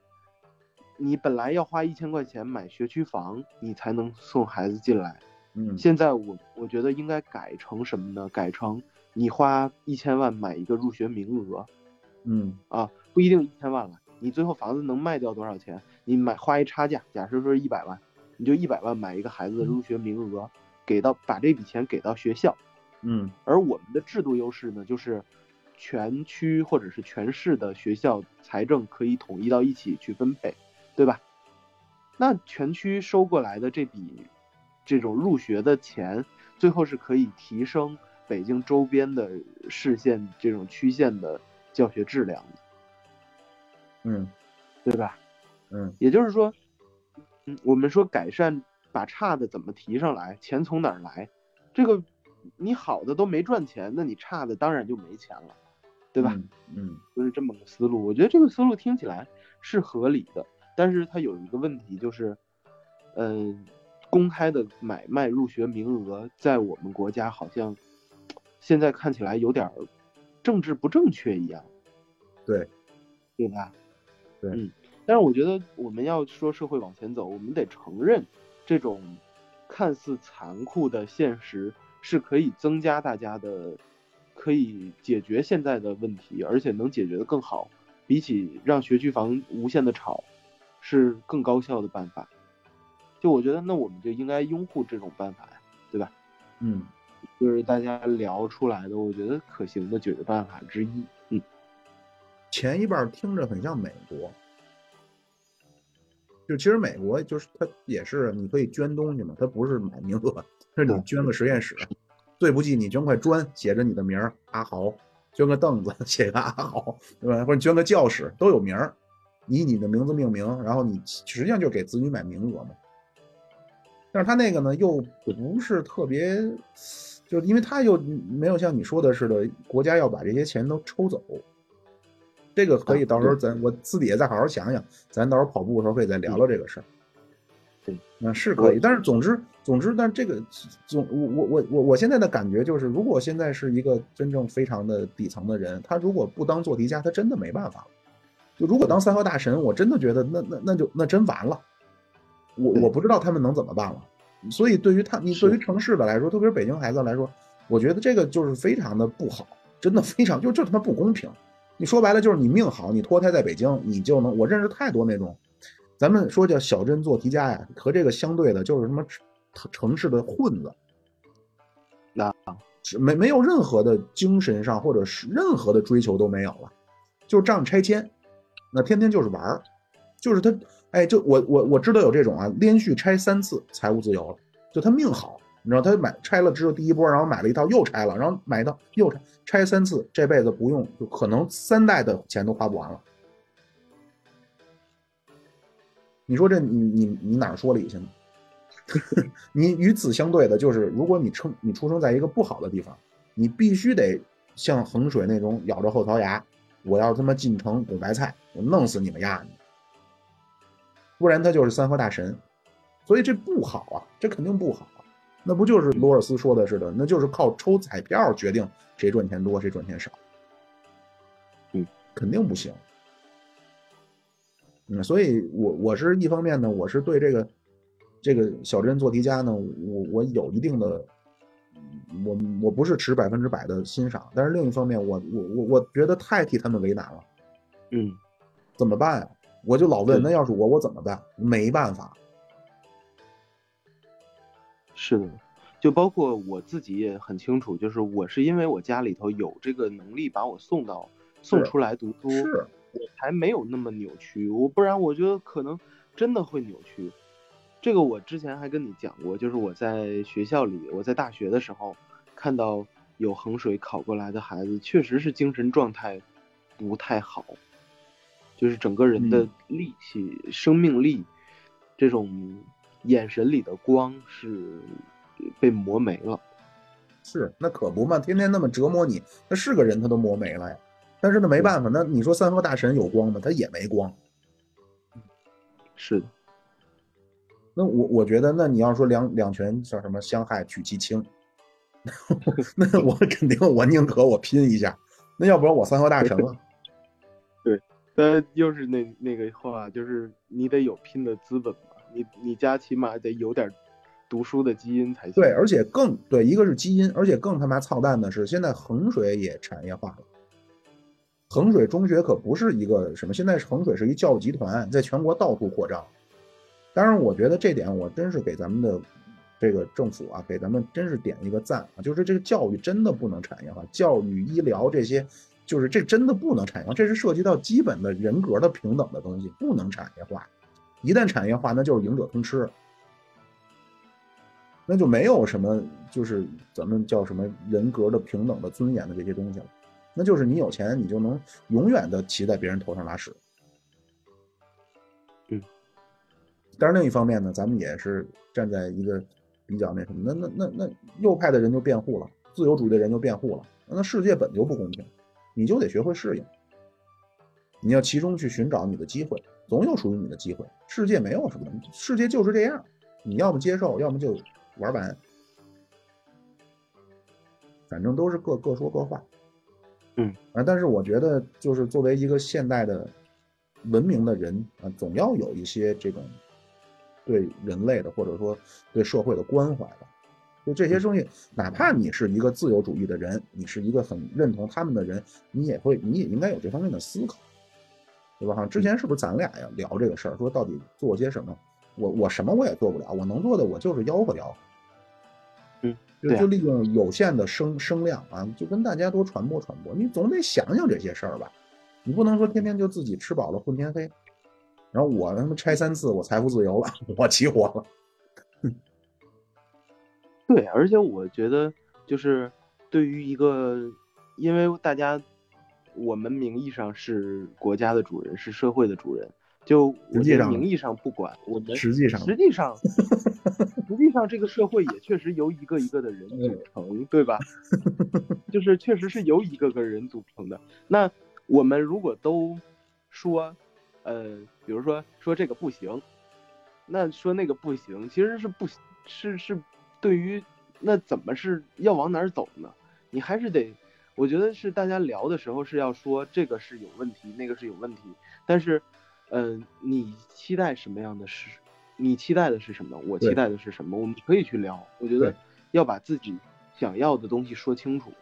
你本来要花一千块钱买学区房，你才能送孩子进来。嗯，现在我我觉得应该改成什么呢？改成你花一千万买一个入学名额。嗯啊，不一定一千万了，你最后房子能卖掉多少钱？你买花一差价，假设说一百万，你就一百万买一个孩子的入学名额，给到把这笔钱给到学校。嗯，而我们的制度优势呢，就是全区或者是全市的学校财政可以统一到一起去分配，对吧？那全区收过来的这笔这种入学的钱，最后是可以提升北京周边的市县这种区县的。教学质量的，嗯，对吧？嗯，也就是说，嗯，我们说改善把差的怎么提上来，钱从哪儿来？这个你好的都没赚钱，那你差的当然就没钱了，对吧？嗯，就是这么个思路。我觉得这个思路听起来是合理的，但是它有一个问题，就是，嗯，公开的买卖入学名额在我们国家好像现在看起来有点。政治不正确一样，对，对吧？对，嗯，但是我觉得我们要说社会往前走，我们得承认这种看似残酷的现实是可以增加大家的，可以解决现在的问题，而且能解决的更好，比起让学区房无限的炒，是更高效的办法。就我觉得，那我们就应该拥护这种办法呀，对吧？嗯。就是大家聊出来的，我觉得可行的解决办法之一。嗯，前一半听着很像美国，就其实美国就是它也是你可以捐东西嘛，它不是买名额，是你捐个实验室，最不济你捐块砖写着你的名儿阿豪，捐个凳子写个阿豪，对吧？或者捐个教室都有名儿，以你的名字命名，然后你实际上就给子女买名额嘛。但是他那个呢又不是特别。就因为他又没有像你说的似的，国家要把这些钱都抽走，这个可以到时候咱我私底下再好好想想，咱到时候跑步的时候可以再聊聊这个事儿。对，那是可以，但是总之总之，但这个总我我我我我现在的感觉就是，如果现在是一个真正非常的底层的人，他如果不当做题家，他真的没办法了。就如果当三和大神，我真的觉得那那那就那真完了，我我不知道他们能怎么办了。所以，对于他，你对于城市的来说，特别是北京孩子来说，我觉得这个就是非常的不好，真的非常就这他妈不公平。你说白了就是你命好，你脱胎在北京，你就能。我认识太多那种，咱们说叫小镇做题家呀，和这个相对的就是什么城市的混子，那没没有任何的精神上或者是任何的追求都没有了，就仗拆迁，那天天就是玩儿，就是他。哎，就我我我知道有这种啊，连续拆三次财务自由了，就他命好，你知道他买拆了只有第一波，然后买了一套又拆了，然后买一套又拆，拆三次，这辈子不用，就可能三代的钱都花不完了。你说这你你你哪说理去呢？你与此相对的就是，如果你生你出生在一个不好的地方，你必须得像衡水那种咬着后槽牙，我要他妈进城补白菜，我弄死你们丫的！不然他就是三和大神，所以这不好啊，这肯定不好。那不就是罗尔斯说的似的，那就是靠抽彩票决定谁赚钱多谁赚钱少。嗯，肯定不行。嗯，所以我我是一方面呢，我是对这个这个小镇做题家呢，我我有一定的，我我不是持百分之百的欣赏，但是另一方面，我我我我觉得太替他们为难了。嗯，怎么办呀？我就老问，那要是我，我怎么办？没办法。是的，就包括我自己也很清楚，就是我是因为我家里头有这个能力把我送到送出来读书，是我才没有那么扭曲。我不然我觉得可能真的会扭曲。这个我之前还跟你讲过，就是我在学校里，我在大学的时候看到有衡水考过来的孩子，确实是精神状态不太好。就是整个人的力气、生命力，这种眼神里的光是被磨没了。是，那可不嘛，天天那么折磨你，他是个人他都磨没了呀。但是呢，没办法，那你说三河大神有光吗？他也没光。是的。那我我觉得，那你要说两两全叫什么相害取其轻，那我肯定我宁可我拼一下，那要不然我三河大神了。呃，又是那那个话，就是你得有拼的资本嘛，你你家起码得有点读书的基因才行。对，而且更对，一个是基因，而且更他妈操蛋的是，现在衡水也产业化了。衡水中学可不是一个什么，现在衡水是一教育集团，在全国到处扩张。当然，我觉得这点我真是给咱们的这个政府啊，给咱们真是点一个赞啊！就是这个教育真的不能产业化，教育、医疗这些，就是这真的不能产业化，这是涉及到基本的人格的平等的东西，不能产业化。一旦产业化，那就是赢者通吃，那就没有什么就是咱们叫什么人格的平等的尊严的这些东西了，那就是你有钱，你就能永远的骑在别人头上拉屎。嗯但是另一方面呢，咱们也是站在一个比较那什么，那那那那右派的人就辩护了，自由主义的人就辩护了，那世界本就不公平，你就得学会适应，你要其中去寻找你的机会，总有属于你的机会。世界没有什么，世界就是这样，你要么接受，要么就玩完，反正都是各各说各话。嗯啊，但是我觉得，就是作为一个现代的文明的人啊，总要有一些这种。对人类的，或者说对社会的关怀吧，就这些东西，哪怕你是一个自由主义的人，你是一个很认同他们的人，你也会，你也应该有这方面的思考，对吧？哈，之前是不是咱俩呀聊这个事儿，说到底做些什么？我我什么我也做不了，我能做的我就是吆喝吆喝，嗯，就就利用有限的声声量啊，就跟大家多传播传播。你总得想想这些事儿吧，你不能说天天就自己吃饱了混天黑。然后我他妈拆三次，我财富自由了，我起火了。对，而且我觉得就是对于一个，因为大家我们名义上是国家的主人，是社会的主人，就我觉得名义上不管我们，实际上实际上 实际上这个社会也确实由一个一个的人组成，对吧？就是确实是由一个个人组成的。那我们如果都说。呃，比如说说这个不行，那说那个不行，其实是不，是是对于那怎么是要往哪儿走呢？你还是得，我觉得是大家聊的时候是要说这个是有问题，那个是有问题，但是，嗯，你期待什么样的是？你期待的是什么？我期待的是什么？我们可以去聊。我觉得要把自己想要的东西说清楚，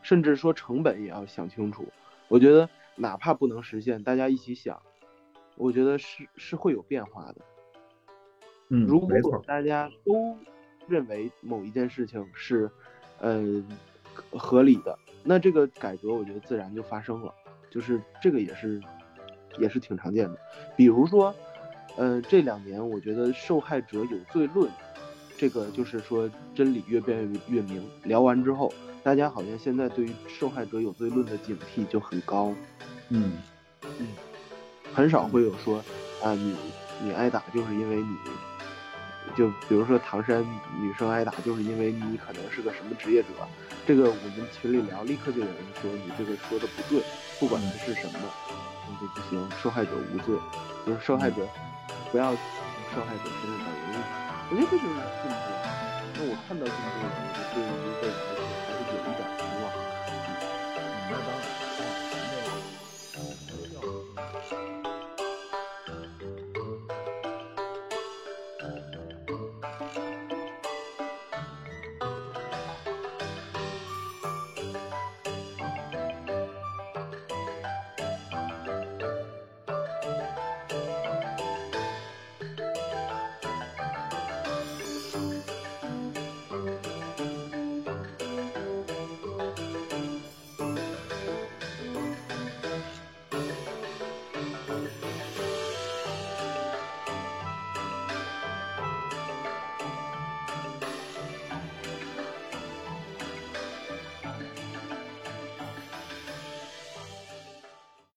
甚至说成本也要想清楚。我觉得哪怕不能实现，大家一起想。我觉得是是会有变化的，嗯，如果大家都认为某一件事情是，呃，合理的，那这个改革我觉得自然就发生了，就是这个也是也是挺常见的。比如说，呃，这两年我觉得受害者有罪论，这个就是说真理越辩越明。聊完之后，大家好像现在对于受害者有罪论的警惕就很高，嗯嗯。很少会有说，啊，你你挨打就是因为你，就比如说唐山女生挨打就是因为你可能是个什么职业者，这个我们群里聊，立刻就有人说你这个说的不对，不管他是什么，那就不行，受害者无罪，就是受害者不要从受害者身上找原因，我觉得这就是进步。那我看到进步了，我就对于一个